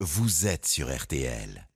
vous êtes sur RTL.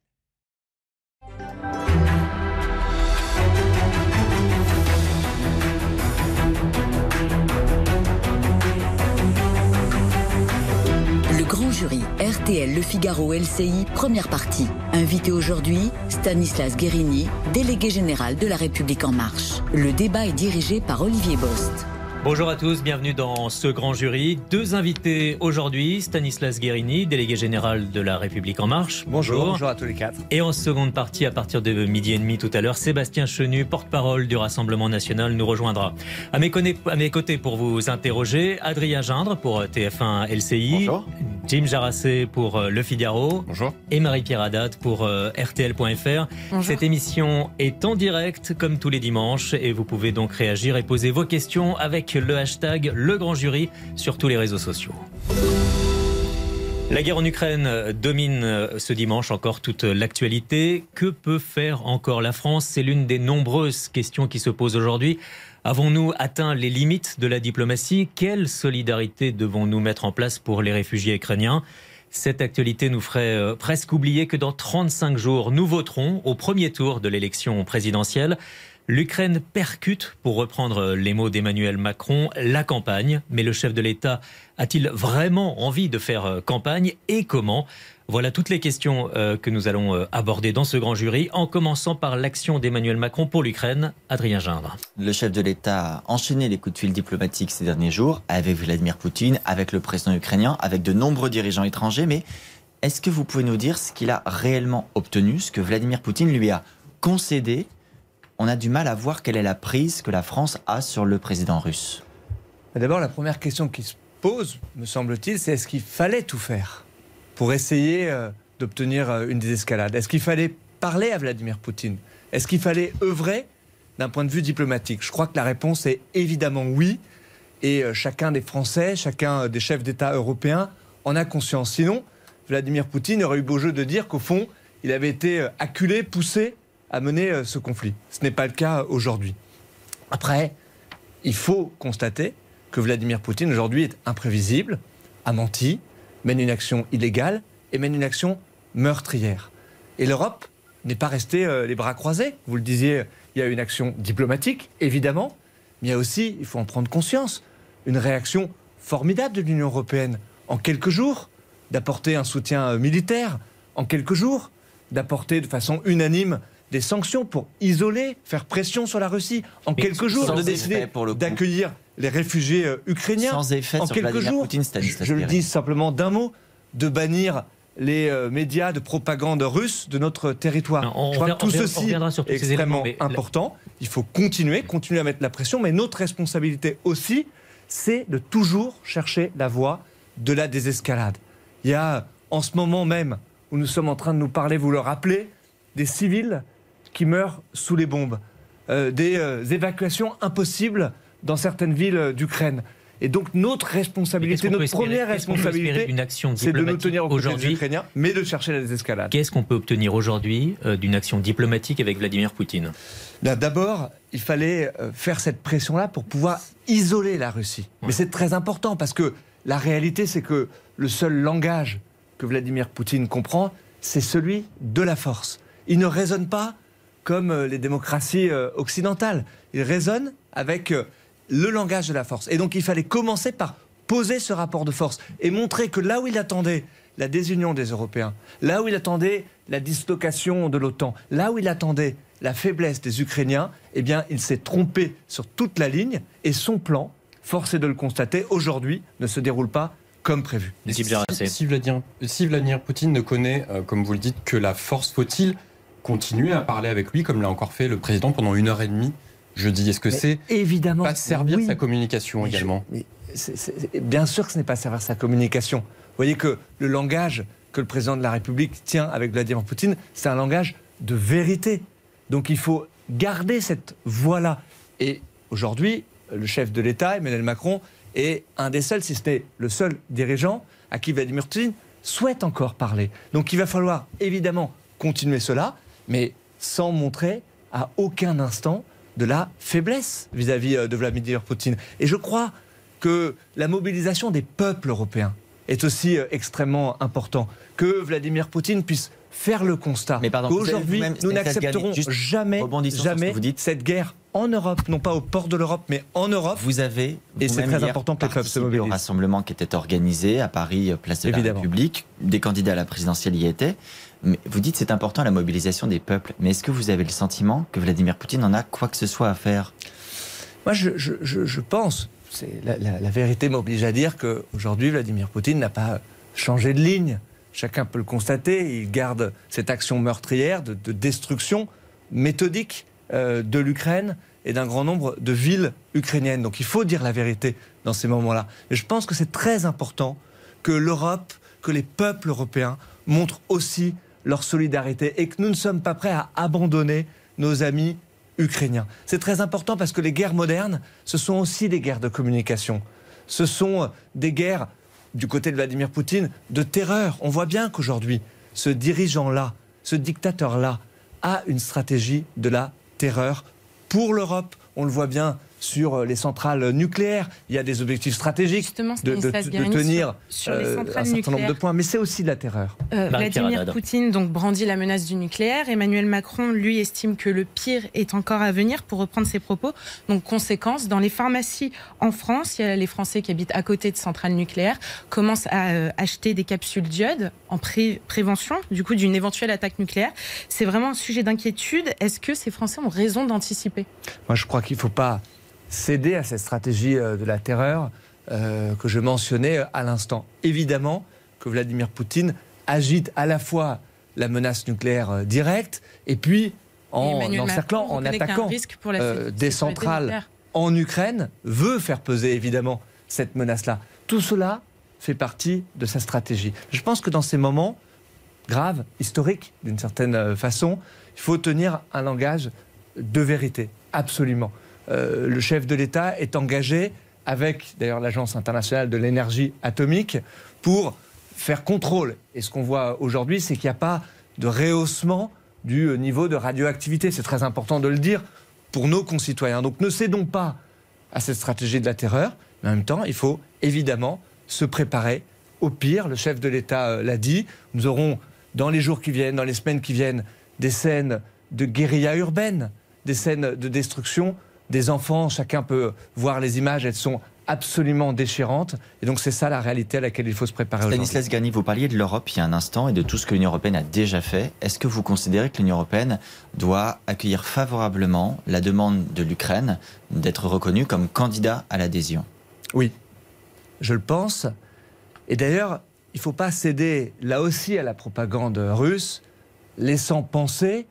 Le grand jury RTL Le Figaro LCI, première partie. Invité aujourd'hui, Stanislas Guérini, délégué général de La République En Marche. Le débat est dirigé par Olivier Bost. Bonjour à tous, bienvenue dans ce grand jury. Deux invités aujourd'hui, Stanislas Guérini, délégué général de la République En Marche. Bonjour. Bonjour à tous les quatre. Et en seconde partie, à partir de midi et demi tout à l'heure, Sébastien Chenu, porte-parole du Rassemblement National, nous rejoindra. À mes, à mes, côtés pour vous interroger, Adrien Gindre pour TF1 LCI. Bonjour. Jim Jarassé pour euh, Le Figaro. Bonjour. Et Marie-Pierre Haddad pour euh, RTL.fr. Cette émission est en direct comme tous les dimanches et vous pouvez donc réagir et poser vos questions avec le hashtag Le Grand Jury sur tous les réseaux sociaux. La guerre en Ukraine domine ce dimanche encore toute l'actualité. Que peut faire encore la France? C'est l'une des nombreuses questions qui se posent aujourd'hui. Avons-nous atteint les limites de la diplomatie? Quelle solidarité devons-nous mettre en place pour les réfugiés ukrainiens? Cette actualité nous ferait euh, presque oublier que dans 35 jours, nous voterons au premier tour de l'élection présidentielle. L'Ukraine percute, pour reprendre les mots d'Emmanuel Macron, la campagne. Mais le chef de l'État a-t-il vraiment envie de faire euh, campagne et comment? Voilà toutes les questions euh, que nous allons euh, aborder dans ce grand jury, en commençant par l'action d'Emmanuel Macron pour l'Ukraine. Adrien Gindre. Le chef de l'État a enchaîné les coups de fil diplomatiques ces derniers jours avec Vladimir Poutine, avec le président ukrainien, avec de nombreux dirigeants étrangers? Mais est-ce que vous pouvez nous dire ce qu'il a réellement obtenu, ce que Vladimir Poutine lui a concédé? On a du mal à voir quelle est la prise que la France a sur le président russe. D'abord, la première question qui se pose, me semble-t-il, c'est est-ce qu'il fallait tout faire pour essayer euh, d'obtenir euh, une désescalade Est-ce qu'il fallait parler à Vladimir Poutine? Est-ce qu'il fallait œuvrer d'un point de vue diplomatique? Je crois que la réponse est évidemment oui. Et euh, chacun des Français, chacun des chefs d'État européens en a conscience. Sinon, Vladimir Poutine aurait eu beau jeu de dire qu'au fond, il avait été acculé, poussé à mener euh, ce conflit. Ce n'est pas le cas aujourd'hui. Après, il faut constater que Vladimir Poutine aujourd'hui est imprévisible, a menti, mène une action illégale et mène une action meurtrière. Et l'Europe n'est pas restée euh, les bras croisés. Vous le disiez, il y a une action diplomatique, évidemment, mais il y a aussi, il faut en prendre conscience, une réaction formidable de l'Union européenne en quelques jours, d'apporter un soutien euh, militaire en quelques jours, d'apporter de façon unanime des sanctions pour isoler, faire pression sur la Russie en quelques jours, de décider d'accueillir les réfugiés euh, ukrainiens sans effet en sur quelques jours. Poutine, je le dis simplement d'un mot, de bannir les euh, médias de propagande russe de notre territoire. on je crois que tout ceci est extrêmement important. Il faut continuer, continuer à mettre la pression, mais notre responsabilité aussi, c'est de toujours chercher la voie de la désescalade. Il y a en ce moment même où nous sommes en train de nous parler, vous le rappelez, des civils qui meurent sous les bombes, euh, des euh, évacuations impossibles dans certaines villes euh, d'Ukraine. Et donc notre responsabilité, notre première responsabilité, c'est de nous tenir au des Ukrainiens, mais de chercher la désescalade. Qu'est-ce qu'on peut obtenir aujourd'hui d'une action diplomatique avec Vladimir Poutine? D'abord, il fallait faire cette pression-là pour pouvoir isoler la Russie. Mais c'est très important parce que la réalité, c'est que le seul langage que Vladimir Poutine comprend, c'est celui de la force. Il ne raisonne pas comme euh, les démocraties euh, occidentales. Il résonne avec euh, le langage de la force. Et donc il fallait commencer par poser ce rapport de force et montrer que là où il attendait la désunion des Européens, là où il attendait la dislocation de l'OTAN, là où il attendait la faiblesse des Ukrainiens, eh bien, il s'est trompé sur toute la ligne et son plan, force est de le constater, aujourd'hui ne se déroule pas comme prévu. Si, si, Vladimir, si Vladimir Poutine ne connaît, comme vous le dites, que la force, faut-il continuer à parler avec lui, comme l'a encore fait le président pendant une heure et demie jeudi. Est-ce que c'est évidemment pas servir sa communication également Bien sûr que ce n'est pas servir sa communication. Vous voyez que le langage que le président de la République tient avec Vladimir Poutine, c'est un langage de vérité. Donc il faut garder cette voix-là. Et aujourd'hui, le chef de l'État, Emmanuel Macron, est un des seuls, si ce n'est le seul dirigeant à qui Vladimir Poutine souhaite encore parler. Donc il va falloir évidemment continuer cela, mais sans montrer à aucun instant de la faiblesse vis-à-vis euh, de Vladimir Poutine. Et je crois que la mobilisation des peuples européens est aussi euh, extrêmement important. Que Vladimir Poutine puisse faire le constat qu'aujourd'hui, vous nous n'accepterons jamais, jamais vous dites. cette guerre en Europe, non pas au port de l'Europe, mais en Europe. Vous avez Et c'est très important que les peuples se au rassemblement qui était organisé à Paris, euh, place de Évidemment. la République. Des candidats à la présidentielle y étaient. Vous dites c'est important la mobilisation des peuples. Mais est-ce que vous avez le sentiment que Vladimir Poutine en a quoi que ce soit à faire? Moi, je, pense, la, vérité m'oblige à dire qu'aujourd'hui, Vladimir Poutine n'a pas changé de ligne. Chacun peut le constater. Il garde cette action meurtrière de, de destruction méthodique euh, de l'Ukraine et d'un grand nombre de villes ukrainiennes. Donc il faut dire la vérité dans ces moments-là. Et je pense que c'est très important que l'Europe, que les peuples européens montrent aussi leur solidarité et que nous ne sommes pas prêts à abandonner nos amis ukrainiens. C'est très important parce que les guerres modernes, ce sont aussi des guerres de communication. Ce sont euh, des guerres, du côté de Vladimir Poutine, de terreur. On voit bien qu'aujourd'hui, ce dirigeant-là, ce dictateur-là, a une stratégie de la terreur pour l'Europe. On le voit bien sur euh, les centrales nucléaires. Il y a des objectifs stratégiques Justement, de, de- tenir sur, sur les euh, centrales un certain nombre de nucléaires. points. Mais c'est aussi de la terreur. Euh, Marie-Pierre Vladimir. Poutine donc brandit la menace du nucléaire. Emmanuel Macron, lui, estime que le pire est encore à venir, pour reprendre ses propos. Donc, conséquence, dans les pharmacies en France, il y a les Français qui habitent à côté de centrales nucléaires commencent à euh, acheter des capsules d'iode en pré- prévention, du coup, d'une éventuelle attaque nucléaire. C'est vraiment un sujet d'inquiétude. Est-ce que ces Français ont raison d'anticiper? Moi, je crois qu'il ne faut pas céder à cette stratégie euh, de la terreur euh, que je mentionnais euh, à l'instant. Évidemment que Vladimir Poutine agite à la fois la menace nucléaire directe et puis en encerclant, Macron en attaquant risque pour la euh, sécurité des centrales nucléaire. en Ukraine, veut faire peser évidemment cette menace-là. Tout cela fait partie de sa stratégie. Je pense que dans ces moments graves, historiques d'une certaine façon, il faut tenir un langage de vérité, absolument. Euh, le chef de l'État est engagé avec d'ailleurs l'Agence internationale de l'énergie atomique pour faire contrôle. Et ce qu'on voit aujourd'hui, c'est qu'il n'y a pas de rehaussement du niveau de radioactivité. C'est très important de le dire pour nos concitoyens. Donc ne cédons pas à cette stratégie de la terreur, mais en même temps, il faut évidemment se préparer au pire. Le chef de l'État euh, l'a dit. Nous aurons dans les jours qui viennent, dans les semaines qui viennent, des scènes de guérilla urbaine, des scènes de destruction des enfants. Chacun peut voir les images, elles sont absolument déchirantes. Et donc c'est ça la réalité à laquelle il faut se préparer. Stanislas Gani, vous parliez de l'Europe il y a un instant et de tout ce que l'Union européenne a déjà fait. Est-ce que vous considérez que l'Union européenne doit accueillir favorablement la demande de l'Ukraine d'être reconnue comme candidat à l'adhésion? Oui, je le pense. Et d'ailleurs, il ne faut pas céder là aussi à la propagande russe, laissant penser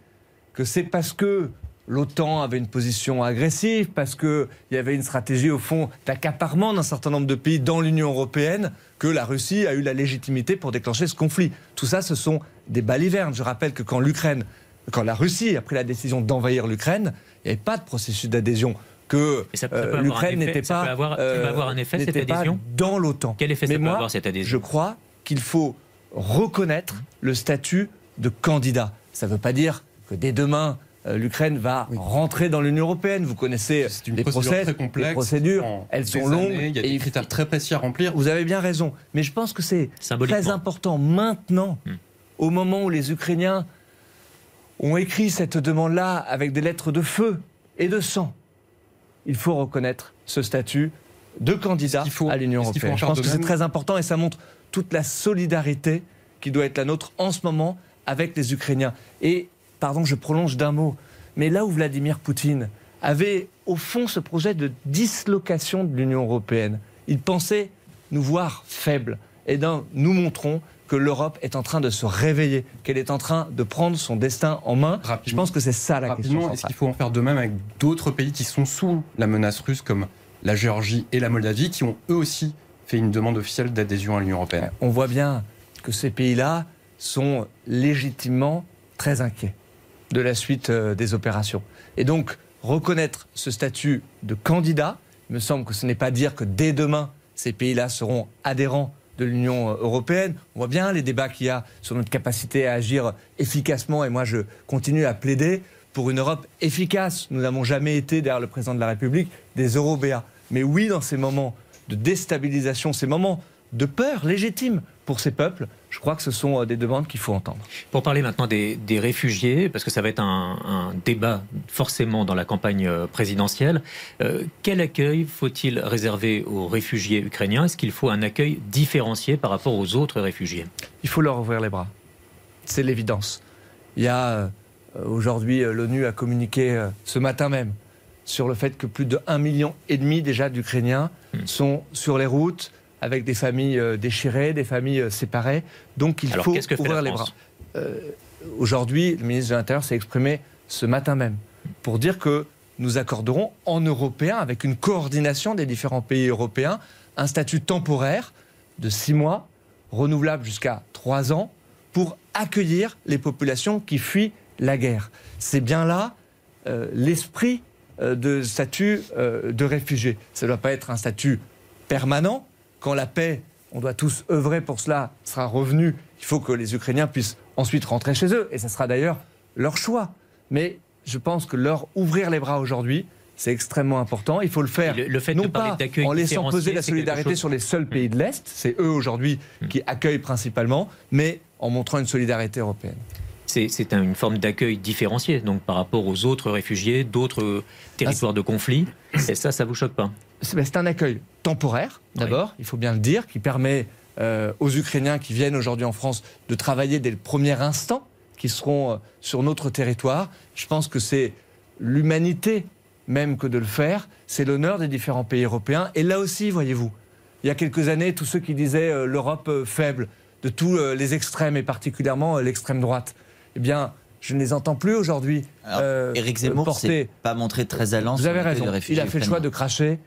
que c'est parce que l'OTAN avait une position agressive, parce qu'il y avait une stratégie au fond d'accaparement d'un certain nombre de pays dans l'Union européenne, que la Russie a eu la légitimité pour déclencher ce conflit. Tout ça, ce sont des balivernes. Je rappelle que quand l'Ukraine, quand la Russie a pris la décision d'envahir l'Ukraine, il n'y avait pas de processus d'adhésion. Que euh, l'Ukraine n'était pas, peut avoir- ça peut avoir un effet, cette adhésion? dans l'OTAN. Quel effet ça peut avoir, cette adhésion? Je crois qu'il faut reconnaître le statut de candidat. Ça ne veut pas dire que dès demain, l'Ukraine va rentrer dans l'union européenne. Vous connaissez une les procédure procès, très complexe. les procédures, elles sont longues. années, Il y a et des il- critères très précis à remplir. Vous avez bien raison. Mais je pense que c'est très important maintenant, Hmm. au moment où les Ukrainiens ont écrit cette demande-là avec des lettres de feu et de sang. Il faut reconnaître ce statut de candidat faut- à l'Union européenne. en Je pense que c'est très important et ça montre toute la solidarité qui doit être la nôtre en ce moment avec les Ukrainiens. Et, pardon, je prolonge d'un mot, mais là où Vladimir Poutine avait au fond ce projet de dislocation de l'Union européenne, il pensait nous voir faibles. Et bien, nous montrons que l'Europe est en train de se réveiller, qu'elle est en train de prendre son destin en main. Je pense que c'est ça la question. Est-ce qu'il faut en faire de même avec d'autres pays qui sont sous la menace russe, comme la Géorgie et la Moldavie, qui ont eux aussi fait une demande officielle d'adhésion à l'Union européenne? On voit bien que ces pays-là sont légitimement très inquiets de la suite euh, des opérations. Et donc, reconnaître ce statut de candidat, il me semble que ce n'est pas dire que dès demain, ces pays-là seront adhérents de l'Union euh, européenne. On voit bien les débats qu'il y a sur notre capacité à agir efficacement. Et moi, je continue à plaider pour une Europe efficace. Nous n'avons jamais été, derrière le président de la République, des Européens. Mais oui, dans ces moments de déstabilisation, ces moments de peur légitime pour ces peuples. Je crois que ce sont euh, des demandes qu'il faut entendre. Pour parler maintenant des, réfugiés, parce que ça va être un, débat forcément dans la campagne euh, présidentielle, euh, quel accueil faut-il réserver aux réfugiés ukrainiens? Est-ce qu'il faut un accueil différencié par rapport aux autres réfugiés? Il faut leur ouvrir les bras. C'est l'évidence. Il y a aujourd'hui, l'ONU a communiqué ce matin même sur le fait que plus de 1,5 million et demi déjà d'Ukrainiens hmm. sont sur les routes, avec des familles euh, déchirées, des familles euh, séparées. Donc il faut ouvrir les bras. Euh, aujourd'hui, le ministre de l'Intérieur s'est exprimé ce matin même pour dire que nous accorderons en européen, avec une coordination des différents pays européens, un statut temporaire de six mois, renouvelable jusqu'à trois ans, pour accueillir les populations qui fuient la guerre. C'est bien là l'esprit de statut de réfugié. Ça ne doit pas être un statut permanent, quand la paix, on doit tous œuvrer pour cela, sera revenue, il faut que les Ukrainiens puissent ensuite rentrer chez eux. Et ce sera d'ailleurs leur choix. Mais je pense que leur ouvrir les bras aujourd'hui, c'est extrêmement important. Il faut le faire le, fait non pas en laissant peser la solidarité sur les seuls pays de l'Est, c'est eux aujourd'hui hmm. qui accueillent principalement, mais en montrant une solidarité européenne. C'est une forme d'accueil différencié, donc par rapport aux autres réfugiés, d'autres territoires de conflit. Et ça, ça vous choque pas? C'est un accueil temporaire, d'abord, il faut bien le dire, qui permet euh, aux Ukrainiens qui viennent aujourd'hui en France de travailler dès le premier instant, qui seront euh, sur notre territoire. Je pense que c'est l'humanité même que de le faire. C'est l'honneur des différents pays européens. Et là aussi, voyez-vous, il y a quelques années, tous ceux qui disaient euh, l'Europe faible, de tous les extrêmes et particulièrement l'extrême droite, eh bien, je ne les entends plus aujourd'hui. Éric Zemmour s'est pas montré très allant. Vous avez raison. Il a fait le choix de cracher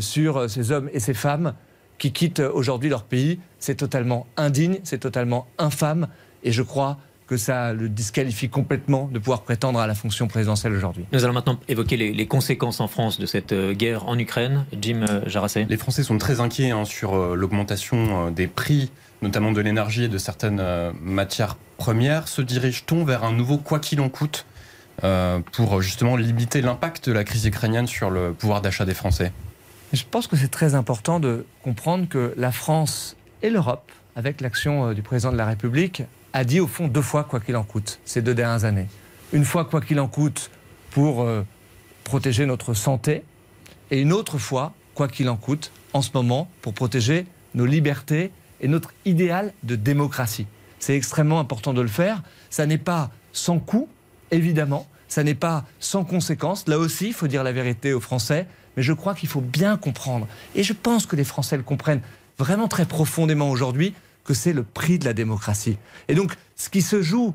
sur euh, ces hommes et ces femmes qui quittent aujourd'hui leur pays. C'est totalement indigne, c'est totalement infâme, et je crois que ça le disqualifie complètement de pouvoir prétendre à la fonction présidentielle aujourd'hui. Nous allons maintenant évoquer les, conséquences en France de cette euh, guerre en Ukraine. Jim Jarassé. Les Français sont très inquiets hein, sur l'augmentation des prix, notamment de l'énergie et de certaines matières premières. Se dirige-t-on vers un nouveau quoi qu'il en coûte pour justement limiter l'impact de la crise ukrainienne sur le pouvoir d'achat des Français? Je pense que c'est très important de comprendre que la France et l'Europe, avec l'action euh, du président de la République, a dit au fond deux fois quoi qu'il en coûte ces deux dernières années. Une fois quoi qu'il en coûte pour euh, protéger notre santé et une autre fois quoi qu'il en coûte en ce moment pour protéger nos libertés et notre idéal de démocratie. C'est extrêmement important de le faire. Ça n'est pas sans coût, évidemment. Ça n'est pas sans conséquences. Là aussi, il faut dire la vérité aux Français mais je crois qu'il faut bien comprendre, et je pense que les Français le comprennent vraiment très profondément aujourd'hui, que c'est le prix de la démocratie. Et donc, ce qui se joue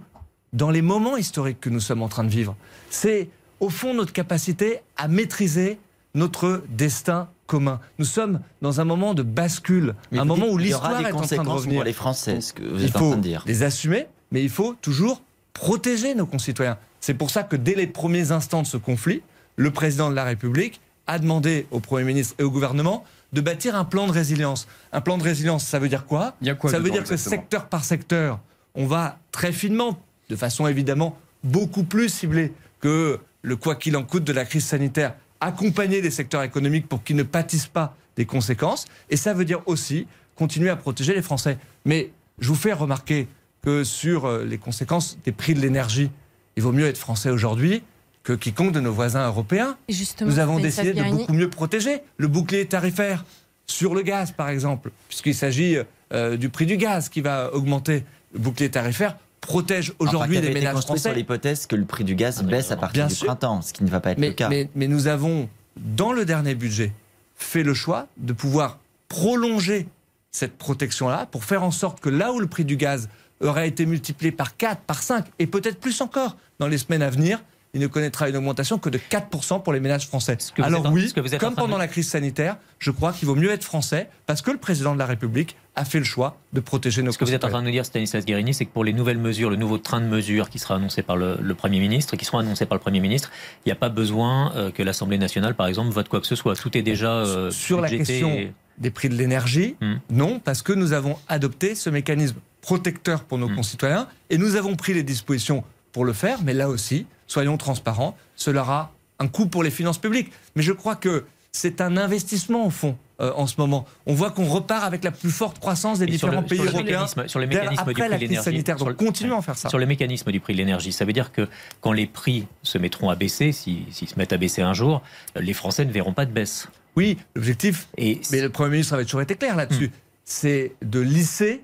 dans les moments historiques que nous sommes en train de vivre, c'est au fond notre capacité à maîtriser notre destin commun. Nous sommes dans un moment de bascule, un moment où l'histoire est en train de revenir. Pour les Français, ce que vous êtes il faut en train de dire. les assumer, mais il faut toujours protéger nos concitoyens. C'est pour ça que dès les premiers instants de ce conflit, le président de la République a demandé au Premier ministre et au gouvernement de bâtir un plan de résilience. Un plan de résilience, ça veut dire quoi, Ça veut dire que secteur par secteur, on va très finement, de façon évidemment beaucoup plus ciblée que le quoi qu'il en coûte de la crise sanitaire, accompagner les secteurs économiques pour qu'ils ne pâtissent pas des conséquences. Et ça veut dire aussi continuer à protéger les Français. Mais je vous fais remarquer que sur euh, les conséquences des prix de l'énergie, il vaut mieux être français aujourd'hui que quiconque de nos voisins européens. nous avons décidé de beaucoup mieux protéger le bouclier tarifaire sur le gaz, par exemple, puisqu'il s'agit euh, du prix du gaz qui va augmenter. Le bouclier tarifaire protège aujourd'hui les ménages français. sur l'hypothèse que le prix du gaz ah, baisse à partir du printemps, ce qui ne va pas être le cas. Mais, mais nous avons, dans le dernier budget, fait le choix de pouvoir prolonger cette protection-là pour faire en sorte que là où le prix du gaz aurait été multiplié par 4, par 5 et peut-être plus encore dans les semaines à venir, il ne connaîtra une augmentation que de 4% pour les ménages français. Alors oui, comme pendant la crise sanitaire, je crois qu'il vaut mieux être français parce que le président de la République a fait le choix de protéger nos Ce que vous êtes en train de nous dire, Stanislas Guérini, c'est que pour les nouvelles mesures, le nouveau train de mesures qui sera annoncé par le, Premier ministre, qui seront annoncés par le Premier ministre, il n'y a pas besoin euh, que l'Assemblée nationale, par exemple, vote quoi que ce soit. Tout est déjà euh, Sur la question des prix de l'énergie, hmm. non, parce que nous avons adopté ce mécanisme protecteur pour nos hmm. concitoyens et nous avons pris les dispositions pour le faire, mais là aussi, soyons transparents, cela aura un coût pour les finances publiques. Mais je crois que c'est un investissement, au fond, euh, en ce moment. On voit qu'on repart avec la plus forte croissance des Et différents le- pays sur le européens. mécanisme- sur le dès- mécanisme du prix la de crise l'énergie. sanitaire. Sur Donc le- continuons à faire ça. Sur le mécanisme du prix de l'énergie, ça veut dire que quand les prix se mettront à baisser, si- s'ils se mettent à baisser un jour, les Français ne verront pas de baisse. Oui, l'objectif, mais le Premier ministre avait toujours été clair là-dessus, c'est de lisser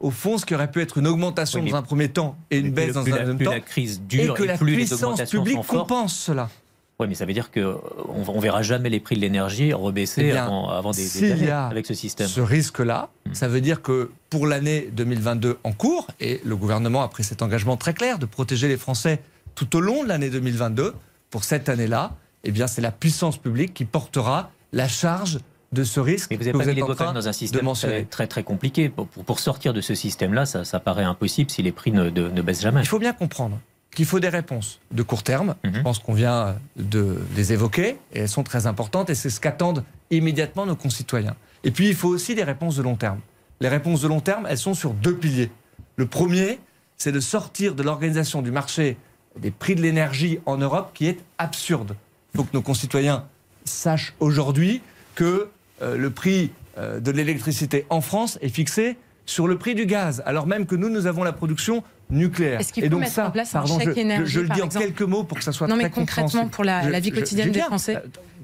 au fond ce qui aurait pu être une augmentation Oui, dans un premier temps et une baisse dans un la, deuxième temps. la crise Et dure que et, la plus les puissance publique compense cela. Oui, mais ça veut dire que on, on verra jamais les prix de l'énergie rebaisser Eh bien, avant, avant des, des s'il y années a avec ce système. Ce risque-là, Hmm. ça veut dire que pour l'année 2022 en cours, et le gouvernement a pris cet engagement très clair de protéger les Français tout au long de l'année 2022, pour cette année-là, eh bien c'est la puissance publique qui portera la charge de ce risque Mais vous n'avez pas vous mis les doigts quand train même dans un système très, très très compliqué. Pour, pour- sortir de ce système-là, ça, ça paraît impossible si les prix ne, de- ne baissent jamais. Il faut bien comprendre qu'il faut des réponses de court terme. Mhm. Je pense qu'on vient de les évoquer et elles sont très importantes et c'est ce qu'attendent immédiatement nos concitoyens. Et puis il faut aussi des réponses de long terme. Les réponses de long terme, elles sont sur deux piliers. Le premier, c'est de sortir de l'organisation du marché des prix de l'énergie en Europe qui est absurde. Il faut que nos concitoyens sachent aujourd'hui que le prix euh, de l'électricité en France est fixé sur le prix du gaz, alors même que nous, nous avons la production nucléaire. Est-ce qu'il faut donc mettre ça, en place un pardon, chèque je, énergie, je le par dis en quelques mots pour que ça soit Non, mais très concrètement, compréhensible. pour la- vie quotidienne je des. Français. Euh,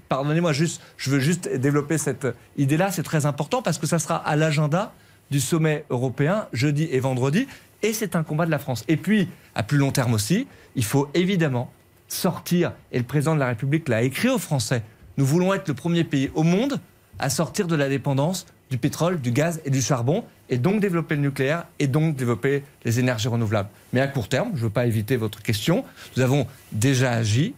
Pardonnez-moi, juste, je veux juste développer cette idée-là, c'est très important parce que ça sera à l'agenda du sommet européen jeudi et vendredi, et c'est un combat de la France. Et puis, à plus long terme aussi, il faut évidemment sortir, et le président de la République l'a écrit aux Français, nous voulons être le premier pays au monde à sortir de la dépendance du pétrole, du gaz et du charbon, et donc développer le nucléaire, et donc développer les énergies renouvelables. Mais à court terme, je ne veux pas éviter votre question, nous avons déjà agi,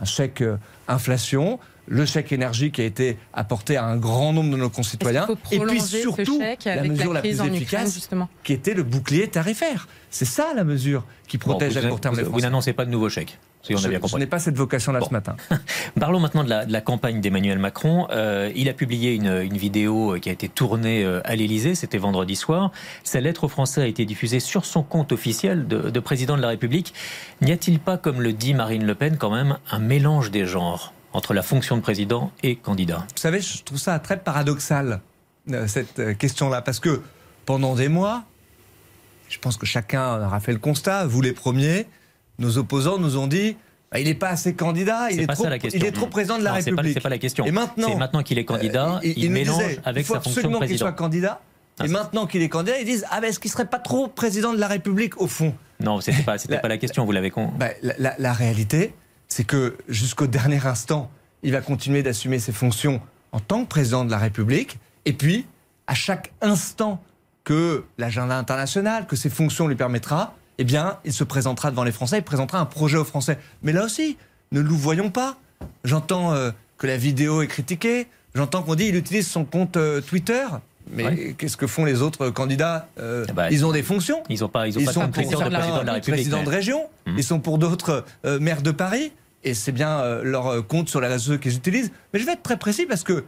un chèque euh, inflation, le chèque énergie qui a été apporté à un grand nombre de nos concitoyens, et puis surtout la mesure la plus Ukraine, efficace, justement qui était le bouclier tarifaire. C'est ça la mesure qui protège vous, à court terme vous- les vous Français. n'annoncez pas de nouveau chèque, si on a je, bien je compris. n'ai pas cette vocation-là Bon. ce matin. Parlons maintenant de la, de la campagne d'Emmanuel Macron. Euh, il a publié une, une vidéo euh, qui a été tournée euh, à l'Élysée, c'était vendredi soir. Sa lettre aux Français a été diffusée sur son compte officiel de, de président de la République. N'y a-t-il pas, comme le dit Marine Le Pen, quand même un mélange des genres entre la fonction de président et candidat? Vous savez, je trouve ça très paradoxal, cette question-là, parce que pendant des mois, je pense que chacun aura fait le constat, vous les premiers, nos opposants nous ont dit bah, il n'est pas assez candidat, il est, trop, il est trop président de la Non, République. C'est pas la question. Et maintenant, c'est maintenant qu'il est candidat, Euh, il, mélange avec il faut sa fonction de absolument qu'il soit candidat. Ah, et maintenant qu'il est candidat, ils disent ah ben est-ce qu'il serait pas trop président de la République au fond? Non, c'était pas, c'était pas la question. Vous l'avez con. La, la- la réalité, c'est que jusqu'au dernier instant, il va continuer d'assumer ses fonctions en tant que président de la République. Et puis, à chaque instant que l'agenda international, que ses fonctions lui permettra, eh bien, il se présentera devant les Français, il présentera un projet aux Français. Mais là aussi, ne nous voyons pas. J'entends euh, que la vidéo est critiquée. J'entends qu'on dit qu'il utilise son compte euh, Twitter. Mais Ouais. qu'est-ce que font les autres candidats Euh, Ah bah, Ils ont des fonctions. Ils n'ont pas, ils ont Ils pas sont de pour certains président de la République. de région, Mhm. ils sont pour d'autres maires de Paris, et c'est bien leur compte sur les réseaux qu'ils utilisent. Mais je vais être très précis parce que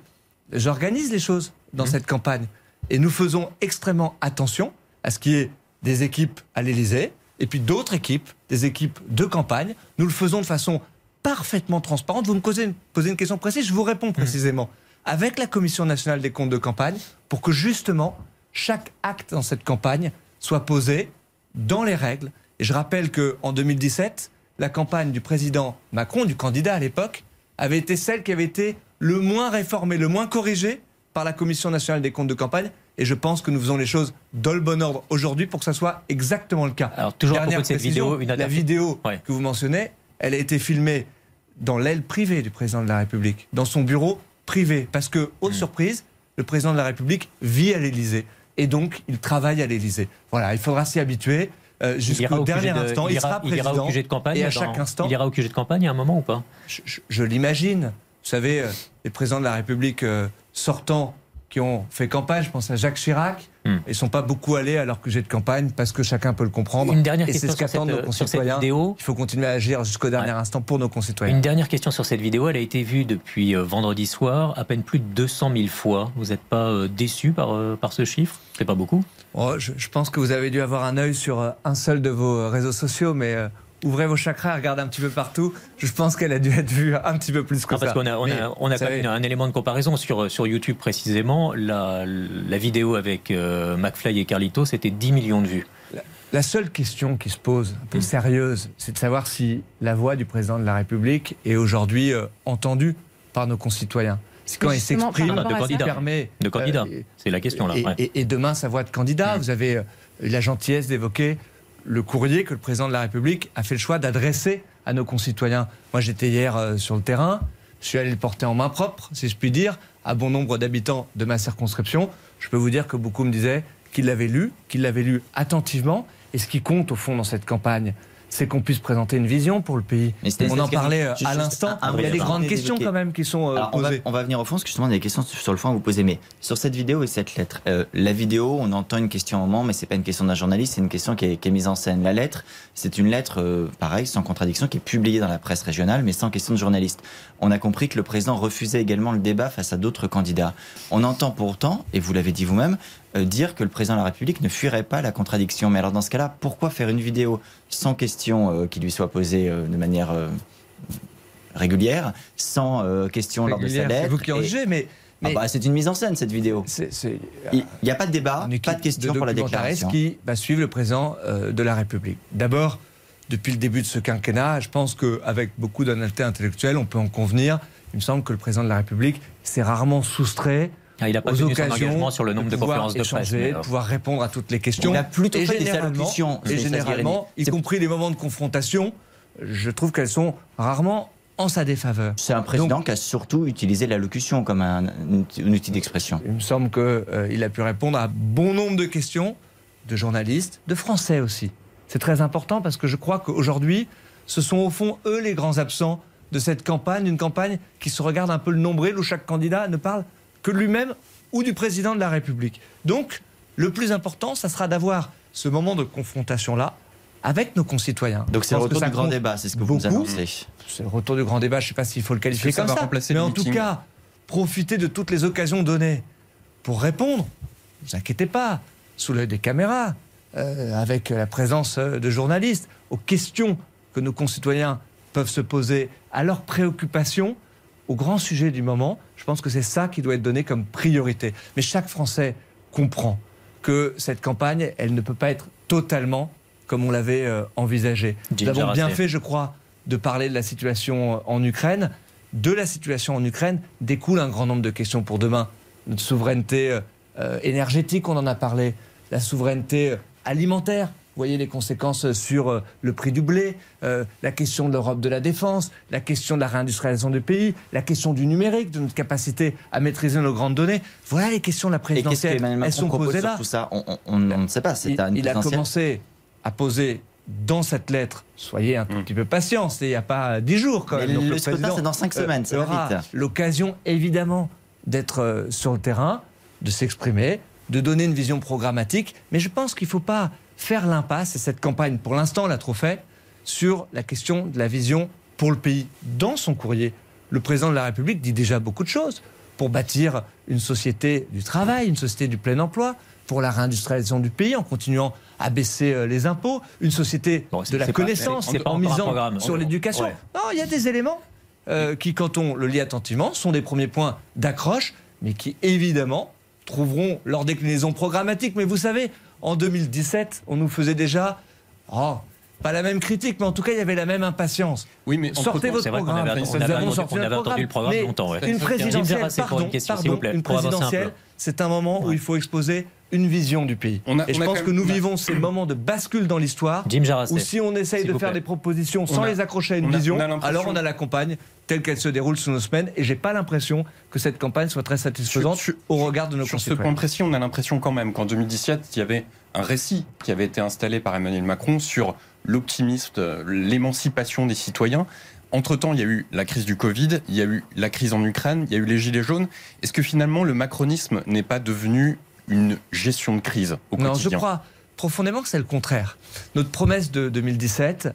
j'organise les choses dans Mhm. cette campagne. Et nous faisons extrêmement attention à ce qu'il y ait des équipes à l'Élysée, et puis d'autres équipes, des équipes de campagne. Nous le faisons de façon parfaitement transparente. Vous me posez une, posez une question précise, je vous réponds précisément. Avec la Commission nationale des comptes de campagne, pour que justement chaque acte dans cette campagne soit posé dans les règles. Et je rappelle qu'en 2017, la campagne du président Macron, du candidat à l'époque, avait été celle qui avait été le moins réformée, le moins corrigée par la Commission nationale des comptes de campagne. Et je pense que nous faisons les choses dans le bon ordre aujourd'hui pour que ça soit exactement le cas. Alors, toujours à Dernière propos de cette vidéo, une la vidéo Ouais. que vous mentionnez, elle a été filmée dans l'aile privée du président de la République, dans son bureau privé. Parce que, Hmm. haute surprise, le président de la République vit à l'Élysée. Et donc, il travaille à l'Élysée. Voilà, il faudra s'y habituer euh, jusqu'au au dernier de- instant. il sera il ira au QG de campagne. et à dans- chaque instant, Il ira au QG de campagne à un moment ou pas? Je, je- je l'imagine. Vous savez, euh, les présidents de la République euh, sortants qui ont fait campagne, je pense à Jacques Chirac, ils ne sont pas beaucoup allés à leur QG de campagne parce que chacun peut le comprendre. Une dernière et c'est question ce qu'attendent nos sur cette concitoyens. vidéo. Il faut continuer à agir jusqu'au dernier Ouais. instant pour nos concitoyens. Une dernière question sur cette vidéo. Elle a été vue depuis euh, vendredi soir, à peine plus de 200 000 fois. Vous n'êtes pas euh, déçu par, euh, par ce chiffre? C'est pas beaucoup? Oh, je, je pense que vous avez dû avoir un œil sur euh, un seul de vos euh, réseaux sociaux, mais euh, ouvrez vos chakras, regardez un petit peu partout. Je pense qu'elle a dû être vue un petit peu plus que Non, ça. parce qu'on a, on a, on a vous quand même un élément de comparaison sur, sur YouTube précisément. La, la vidéo avec euh, McFly et Carlito, c'était 10 millions de vues. La seule question qui se pose, un peu sérieuse, c'est de savoir si la voix du président de la République est aujourd'hui euh, entendue par nos concitoyens. Si quand il s'exprime, rapport de candidat. permet De candidat. euh, C'est la question là. et, ouais. et- et demain, sa voix de candidat. Vous avez euh, eu la gentillesse d'évoquer le courrier que le président de la République a fait le choix d'adresser à nos concitoyens. Moi, j'étais hier euh, sur le terrain. Je suis allé le porter en main propre, si je puis dire, à bon nombre d'habitants de ma circonscription. Je peux vous dire que beaucoup me disaient qu'ils l'avaient lu, qu'ils l'avaient lu attentivement. Et ce qui compte, au fond, dans cette campagne, c'est qu'on puisse présenter une vision pour le pays. Mais On en parlait euh, juste- à l'instant. Il y a des grandes questions quand même qui sont euh, Alors, on, va, posées. on va venir au fond, parce que justement, il y a des questions sur le fond à vous poser. Mais sur cette vidéo et cette lettre, euh, la vidéo, on entend une question un moment, mais c'est pas une question d'un journaliste, c'est une question qui est, qui est mise en scène. La lettre, c'est une lettre, euh, pareil, sans contradiction, qui est publiée dans la presse régionale, mais sans question de journaliste. On a compris que le président refusait également le débat face à d'autres candidats. On entend pourtant, et vous l'avez dit vous-même, euh, dire que le président de la République ne fuirait pas la contradiction. Mais alors dans ce cas-là, pourquoi faire une vidéo sans question euh, qui lui soit posée euh, de manière euh, régulière, sans euh, question lors de sa Régulière, lettre C'est vous qui en jugez, mais, Ah bah, c'est une mise en scène cette vidéo. Il n'y a pas de débat, pas de question de pour la déclaration. qui va suivre le président euh, de la République. D'abord, depuis le début de ce quinquennat, je pense qu'avec beaucoup d'honnêteté intellectuelle, on peut en convenir. Il me semble que le président de la République s'est rarement soustrait il n'a pas aux occasions engagement sur le nombre de, pouvoir conférences de presse. de euh, pouvoir répondre à toutes les questions. Il a plutôt et fait des généralement, allocutions, et généralement, y compris les moments de confrontation, je trouve qu'elles sont rarement en sa défaveur. C'est un président qui a surtout utilisé l'allocution comme un, un outil d'expression. Il me semble qu'il a pu répondre à bon nombre de questions de journalistes, de Français aussi. C'est très important parce que je crois qu'aujourd'hui, ce sont au fond eux les grands absents de cette campagne, une campagne qui se regarde un peu le nombril où chaque candidat ne parle que de lui-même ou du président de la République. Donc, le plus important, ça sera d'avoir ce moment de confrontation-là avec nos concitoyens. Donc c'est le retour du grand débat, c'est ce que vous nous annoncez. c'est le retour du grand débat, je ne sais pas s'il faut le qualifier ça comme ça. Mais en tout cas, profitez de toutes les occasions données pour répondre. Ne vous inquiétez pas, sous l'œil des caméras, euh, avec la présence euh, de journalistes, aux questions que nos concitoyens peuvent se poser, à leurs préoccupations, au grand sujet du moment. Je pense que c'est ça qui doit être donné comme priorité. Mais chaque Français comprend que cette campagne, elle ne peut pas être totalement comme on l'avait euh, envisagé. Nous avons bien fait, je crois, de parler de la situation en Ukraine. De la situation en Ukraine découle un grand nombre de questions pour demain. Notre souveraineté euh, euh, énergétique, on en a parlé. La souveraineté alimentaire. Vous voyez les conséquences sur euh, le prix du blé, euh, la question de l'Europe de la défense, la question de la réindustrialisation du pays, la question du numérique, de notre capacité à maîtriser nos grandes données. Voilà les questions de la Et présidentielle. qu'Emmanuel Elles Macron sont propose posées sur là tout ça on, on- on- on ne sait pas, c'est il, une il a commencé à poser dans cette lettre, soyez un tout petit peu patient, c'est il n'y a pas dix jours quand même. Donc, le scrutin, c'est dans cinq euh, semaines, ça va aura vite. l'occasion évidemment d'être euh, sur le terrain, de s'exprimer, de donner une vision programmatique, mais je pense qu'il ne faut pas faire l'impasse, et cette campagne pour l'instant l'a trop fait, sur la question de la vision pour le pays. Dans son courrier, le président de la République dit déjà beaucoup de choses pour bâtir une société du travail, une société du plein emploi, pour la réindustrialisation du pays en continuant à baisser euh, les impôts, une société Bon, de la connaissance pas en misant sur On- l'éducation. ouais. Non, il y a des éléments euh, qui, quand on le lit attentivement, sont des premiers points d'accroche, mais qui évidemment trouveront leur déclinaison programmatique. Mais vous savez, en 2017, on nous faisait déjà, oh, pas la même critique, mais en tout cas, il y avait la même impatience. Oui, mais Sortez votre programme. avait- on Nous avait avons attendu- sorti on avait entendu le programme mais longtemps, ouais. Une Jim présidentielle, pardon, une question, pardon, s'il vous plaît, une présidentielle, c'est un moment où Ouais. il faut exposer une vision du pays. On a- Et je pense quand que même- nous vivons ces moments de bascule dans l'histoire où si on essaye de faire plaît. des propositions sans a- les accrocher à une on a- vision, on alors on a la campagne telle qu'elle se déroule sous nos semaines. Et j'ai pas l'impression que cette campagne soit très satisfaisante Sur- sur- au regard de nos Sur ce concitoyens. point précis, on a l'impression quand même qu'en 2017, il y avait un récit qui avait été installé par Emmanuel Macron sur l'optimisme, euh, l'émancipation des citoyens. Entre-temps, il y a eu la crise du Covid, il y a eu la crise en Ukraine, il y a eu les Gilets jaunes. Est-ce que finalement le macronisme n'est pas devenu une gestion de crise au Non, je crois profondément que c'est le contraire. Notre promesse de 2017,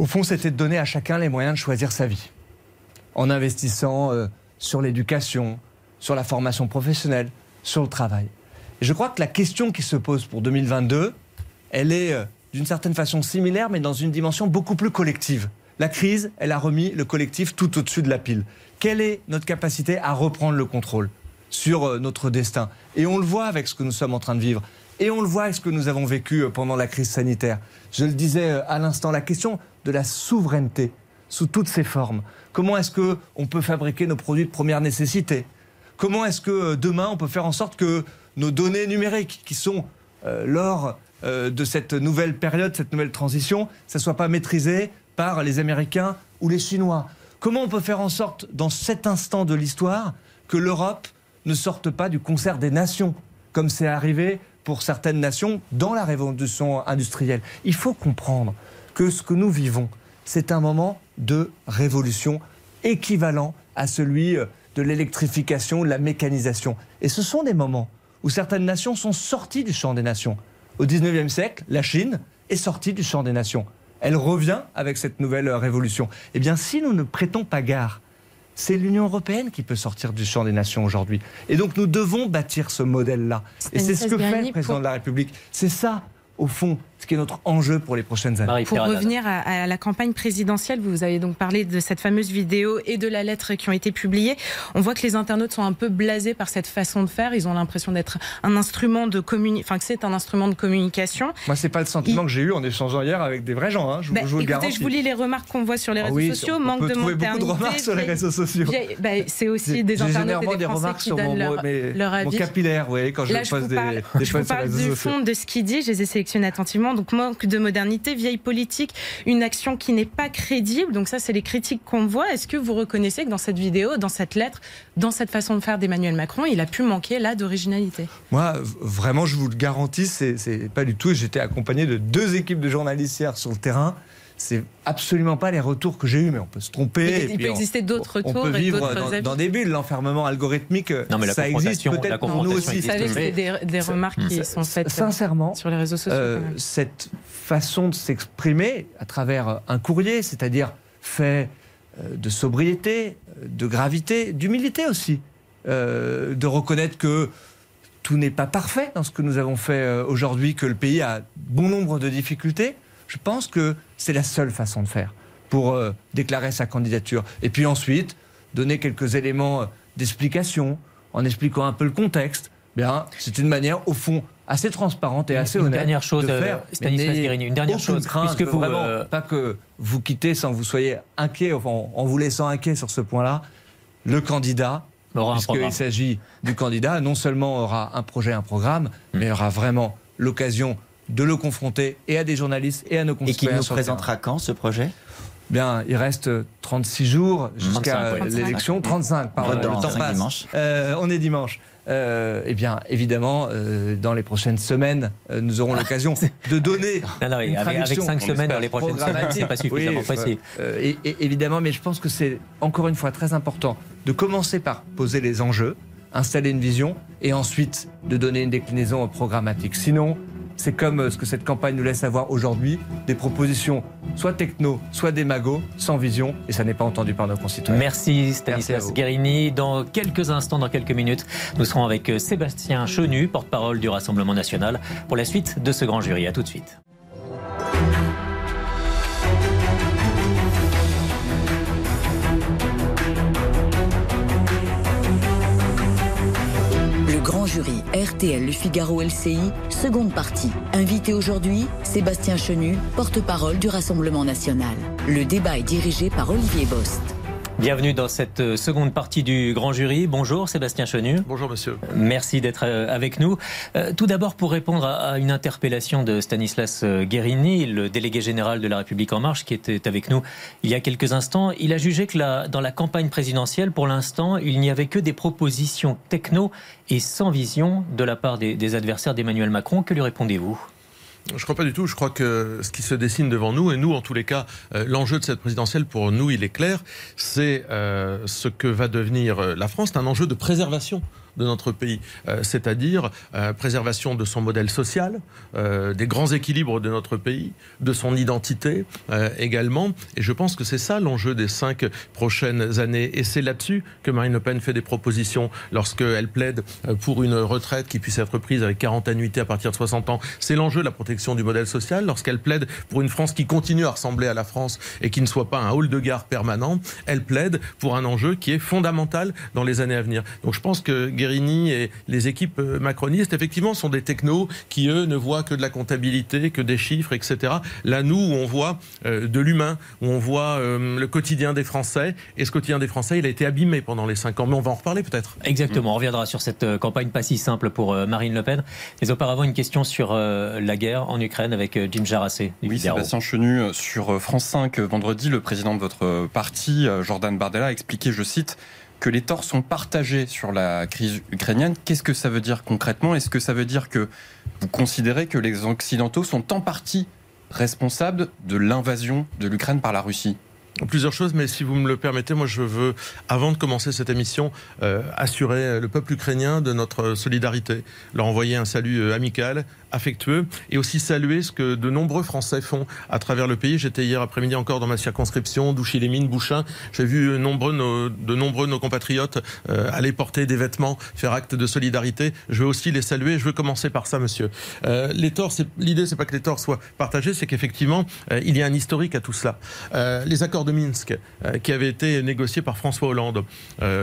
au fond, c'était de donner à chacun les moyens de choisir sa vie. En investissant euh, sur l'éducation, sur la formation professionnelle, sur le travail. Et je crois que la question qui se pose pour 2022, elle est euh, d'une certaine façon similaire, mais dans une dimension beaucoup plus collective. La crise, elle a remis le collectif tout au-dessus de la pile. Quelle est notre capacité à reprendre le contrôle sur euh, notre destin? Et on le voit avec ce que nous sommes en train de vivre. Et on le voit avec ce que nous avons vécu euh, pendant la crise sanitaire. Je le disais euh, à l'instant, la question de la souveraineté sous toutes ses formes. Comment est-ce qu'on peut fabriquer nos produits de première nécessité? Comment est-ce que demain on peut faire en sorte que nos données numériques, qui sont lors de cette nouvelle période, cette nouvelle transition, ça ne soit pas maîtrisé par les Américains ou les Chinois Comment on peut faire en sorte, dans cet instant de l'histoire, que l'Europe ne sorte pas du concert des nations, comme c'est arrivé pour certaines nations dans la révolution industrielle? Il faut comprendre que ce que nous vivons, c'est un moment de révolution équivalent à celui euh, de l'électrification, de la mécanisation. Et ce sont des moments où certaines nations sont sorties du champ des nations. Au 19e siècle, la Chine est sortie du champ des nations elle revient avec cette nouvelle euh, révolution. Eh bien, si nous ne prêtons pas garde, c'est l'Union européenne qui peut sortir du champ des nations aujourd'hui. Et donc, nous devons bâtir ce modèle-là. Et c'est ce que fait le président de la République. C'est ça, au fond, ce qui est notre enjeu pour les prochaines années. Pour revenir à, la campagne présidentielle, vous avez donc parlé de cette fameuse vidéo et de la lettre qui ont été publiées. On voit que les internautes sont un peu blasés par cette façon de faire. Ils ont l'impression d'être un instrument de communication, enfin que c'est un instrument de communication. Moi, c'est pas le sentiment que j'ai eu en échangeant hier avec des vrais gens. Hein. Je, bah, vous, écoutez, je vous lis les remarques qu'on voit sur les ah réseaux sociaux. manque de modernité. beaucoup de remarques sur les réseaux sociaux. Bah, c'est aussi des internautes et des, Français qui donnent leur, leur, avis. Mon capillaire, vous voyez, quand je, pose des, des je vous parle du fond de ce qu'il dit. Je les ai sélectionnés attentivement. Donc manque de modernité, vieille politique, une action qui n'est pas crédible. Donc ça, c'est les critiques qu'on voit. Est-ce que vous reconnaissez que dans cette vidéo, dans cette lettre, dans cette façon de faire d'Emmanuel Macron, il a pu manquer là d'originalité? Moi, vraiment, je vous le garantis, c'est pas du tout. J'étais accompagné de deux équipes de journalistes hier sur le terrain c'est absolument pas les retours que j'ai eus, mais on peut se tromper. il peut exister d'autres retours. On peut vivre dans, des bulles. L'enfermement algorithmique, non, mais ça existe peut-être pour nous aussi. Vous savez, c'est des, remarques qui sont faites euh, sincèrement, sur les réseaux sociaux. Euh, cette façon de s'exprimer à travers un courrier, c'est-à-dire fait euh, de sobriété, de gravité, d'humilité aussi, de reconnaître que tout n'est pas parfait dans ce que nous avons fait aujourd'hui, que le pays a bon nombre de difficultés je pense que c'est la seule façon de faire pour euh, déclarer sa candidature. Et puis ensuite, donner quelques éléments euh, d'explication, en expliquant un peu le contexte. Bien, c'est une manière, au fond, assez transparente et assez honnête. Une dernière chose, de faire, Stanislas Guérini, une dernière chose, crainte, puisque vous, vraiment, euh, pas que vous quittez sans que vous soyez inquiet, enfin, en vous laissant inquiet sur ce point-là, le candidat, puisqu'il s'agit du candidat, non seulement aura un projet, un programme, hmm. mais aura vraiment l'occasion de le confronter et à des journalistes et à nos concitoyens. Et qui nous présentera quand ce projet? Bien, il reste 36 jours jusqu'à l'élection. 35, pardon, le temps passe. Dimanche. Euh, on est dimanche. Euh, eh bien, évidemment, euh, dans les prochaines semaines, euh, nous aurons l'occasion de donner. Non, non, avec, cinq semaines dans les prochaines semaines, c'est pas suffisamment oui, Et, et, évidemment, mais je pense que c'est encore une fois très important de commencer par poser les enjeux, installer une vision, et ensuite de donner une déclinaison programmatique. Sinon, c'est comme euh, ce que cette campagne nous laisse avoir aujourd'hui, des propositions soit techno, soit démago, sans vision, et ça n'est pas entendu par nos concitoyens. Merci Stanislas Guérini. Dans quelques instants, dans quelques minutes, nous serons avec euh, Sébastien Chenu, porte-parole du Rassemblement national, pour la suite de ce grand jury. A tout de suite. Jury RTL Le Figaro LCI, seconde partie. Invité aujourd'hui, Sébastien Chenu, porte-parole du Rassemblement national. Le débat est dirigé par Olivier Bost. Bienvenue dans cette euh, seconde partie du grand jury. Bonjour Sébastien Chenu. Bonjour monsieur. Merci d'être euh, avec nous. Euh, tout d'abord pour répondre à une interpellation de Stanislas Guérini, le délégué général de la République en marche qui était avec nous il y a quelques instants, il a jugé que dans la campagne présidentielle, pour l'instant, il n'y avait que des propositions techno et sans vision de la part des adversaires d'Emmanuel Macron. Que lui répondez-vous? Je crois pas du tout. Je crois que ce qui se dessine devant nous, et nous, en tous les cas, euh, l'enjeu de cette présidentielle, pour nous, il est clair, c'est euh, ce que va devenir euh, la France. C'est un enjeu de préservation de notre pays, euh, c'est-à-dire euh, préservation de son modèle social, euh, des grands équilibres de notre pays, de son identité également. Et je pense que c'est ça l'enjeu des cinq prochaines années. Et c'est là-dessus que Marine Le Pen fait des propositions lorsqu'elle plaide pour une retraite qui puisse être prise avec 40 annuités à partir de 60 ans. C'est l'enjeu de la protection du modèle social. Lorsqu'elle plaide pour une France qui continue à ressembler à la France et qui ne soit pas un hall de gare permanent, elle plaide pour un enjeu qui est fondamental dans les années à venir. Donc je pense que Guérini et les équipes euh, macronistes, effectivement, sont des technos qui, eux, ne voient que de la comptabilité, que des chiffres, etc. Là, nous, on voit euh, de l'humain, où on voit euh, le quotidien des Français. Et ce quotidien des Français, il a été abîmé pendant les cinq ans. Mais on va en reparler peut-être. Exactement. On reviendra sur cette campagne pas si simple pour Marine Le Pen. Mais auparavant, une question sur la guerre en Ukraine avec Jim Jarassé. Oui, Sébastien Chenu, sur France 5, vendredi, le président de votre parti, Jordan Bardella, a expliqué, je cite, que les torts sont partagés sur la crise ukrainienne. Qu'est-ce que ça veut dire concrètement? Est-ce que ça veut dire que vous considérez que les Occidentaux sont en partie responsables de l'invasion de l'Ukraine par la Russie? Plusieurs choses, mais si vous me le permettez, moi je veux, avant de commencer cette émission, euh, assurer le peuple ukrainien de notre solidarité, leur envoyer un salut euh, amical, affectueux et aussi saluer ce que de nombreux Français font à travers le pays. J'étais hier après-midi encore dans ma circonscription, Douchy-les-Mines, Bouchain. J'ai vu nombreux, de nombreux nos compatriotes euh, aller porter des vêtements, faire acte de solidarité. Je veux aussi les saluer. Je veux commencer par ça, monsieur. Euh, les torts, l'idée, c'est pas que les torts soient partagés, c'est qu'effectivement, euh, il y a un historique à tout cela. Euh, les accords de Minsk, euh, qui avaient été négociés par François Hollande,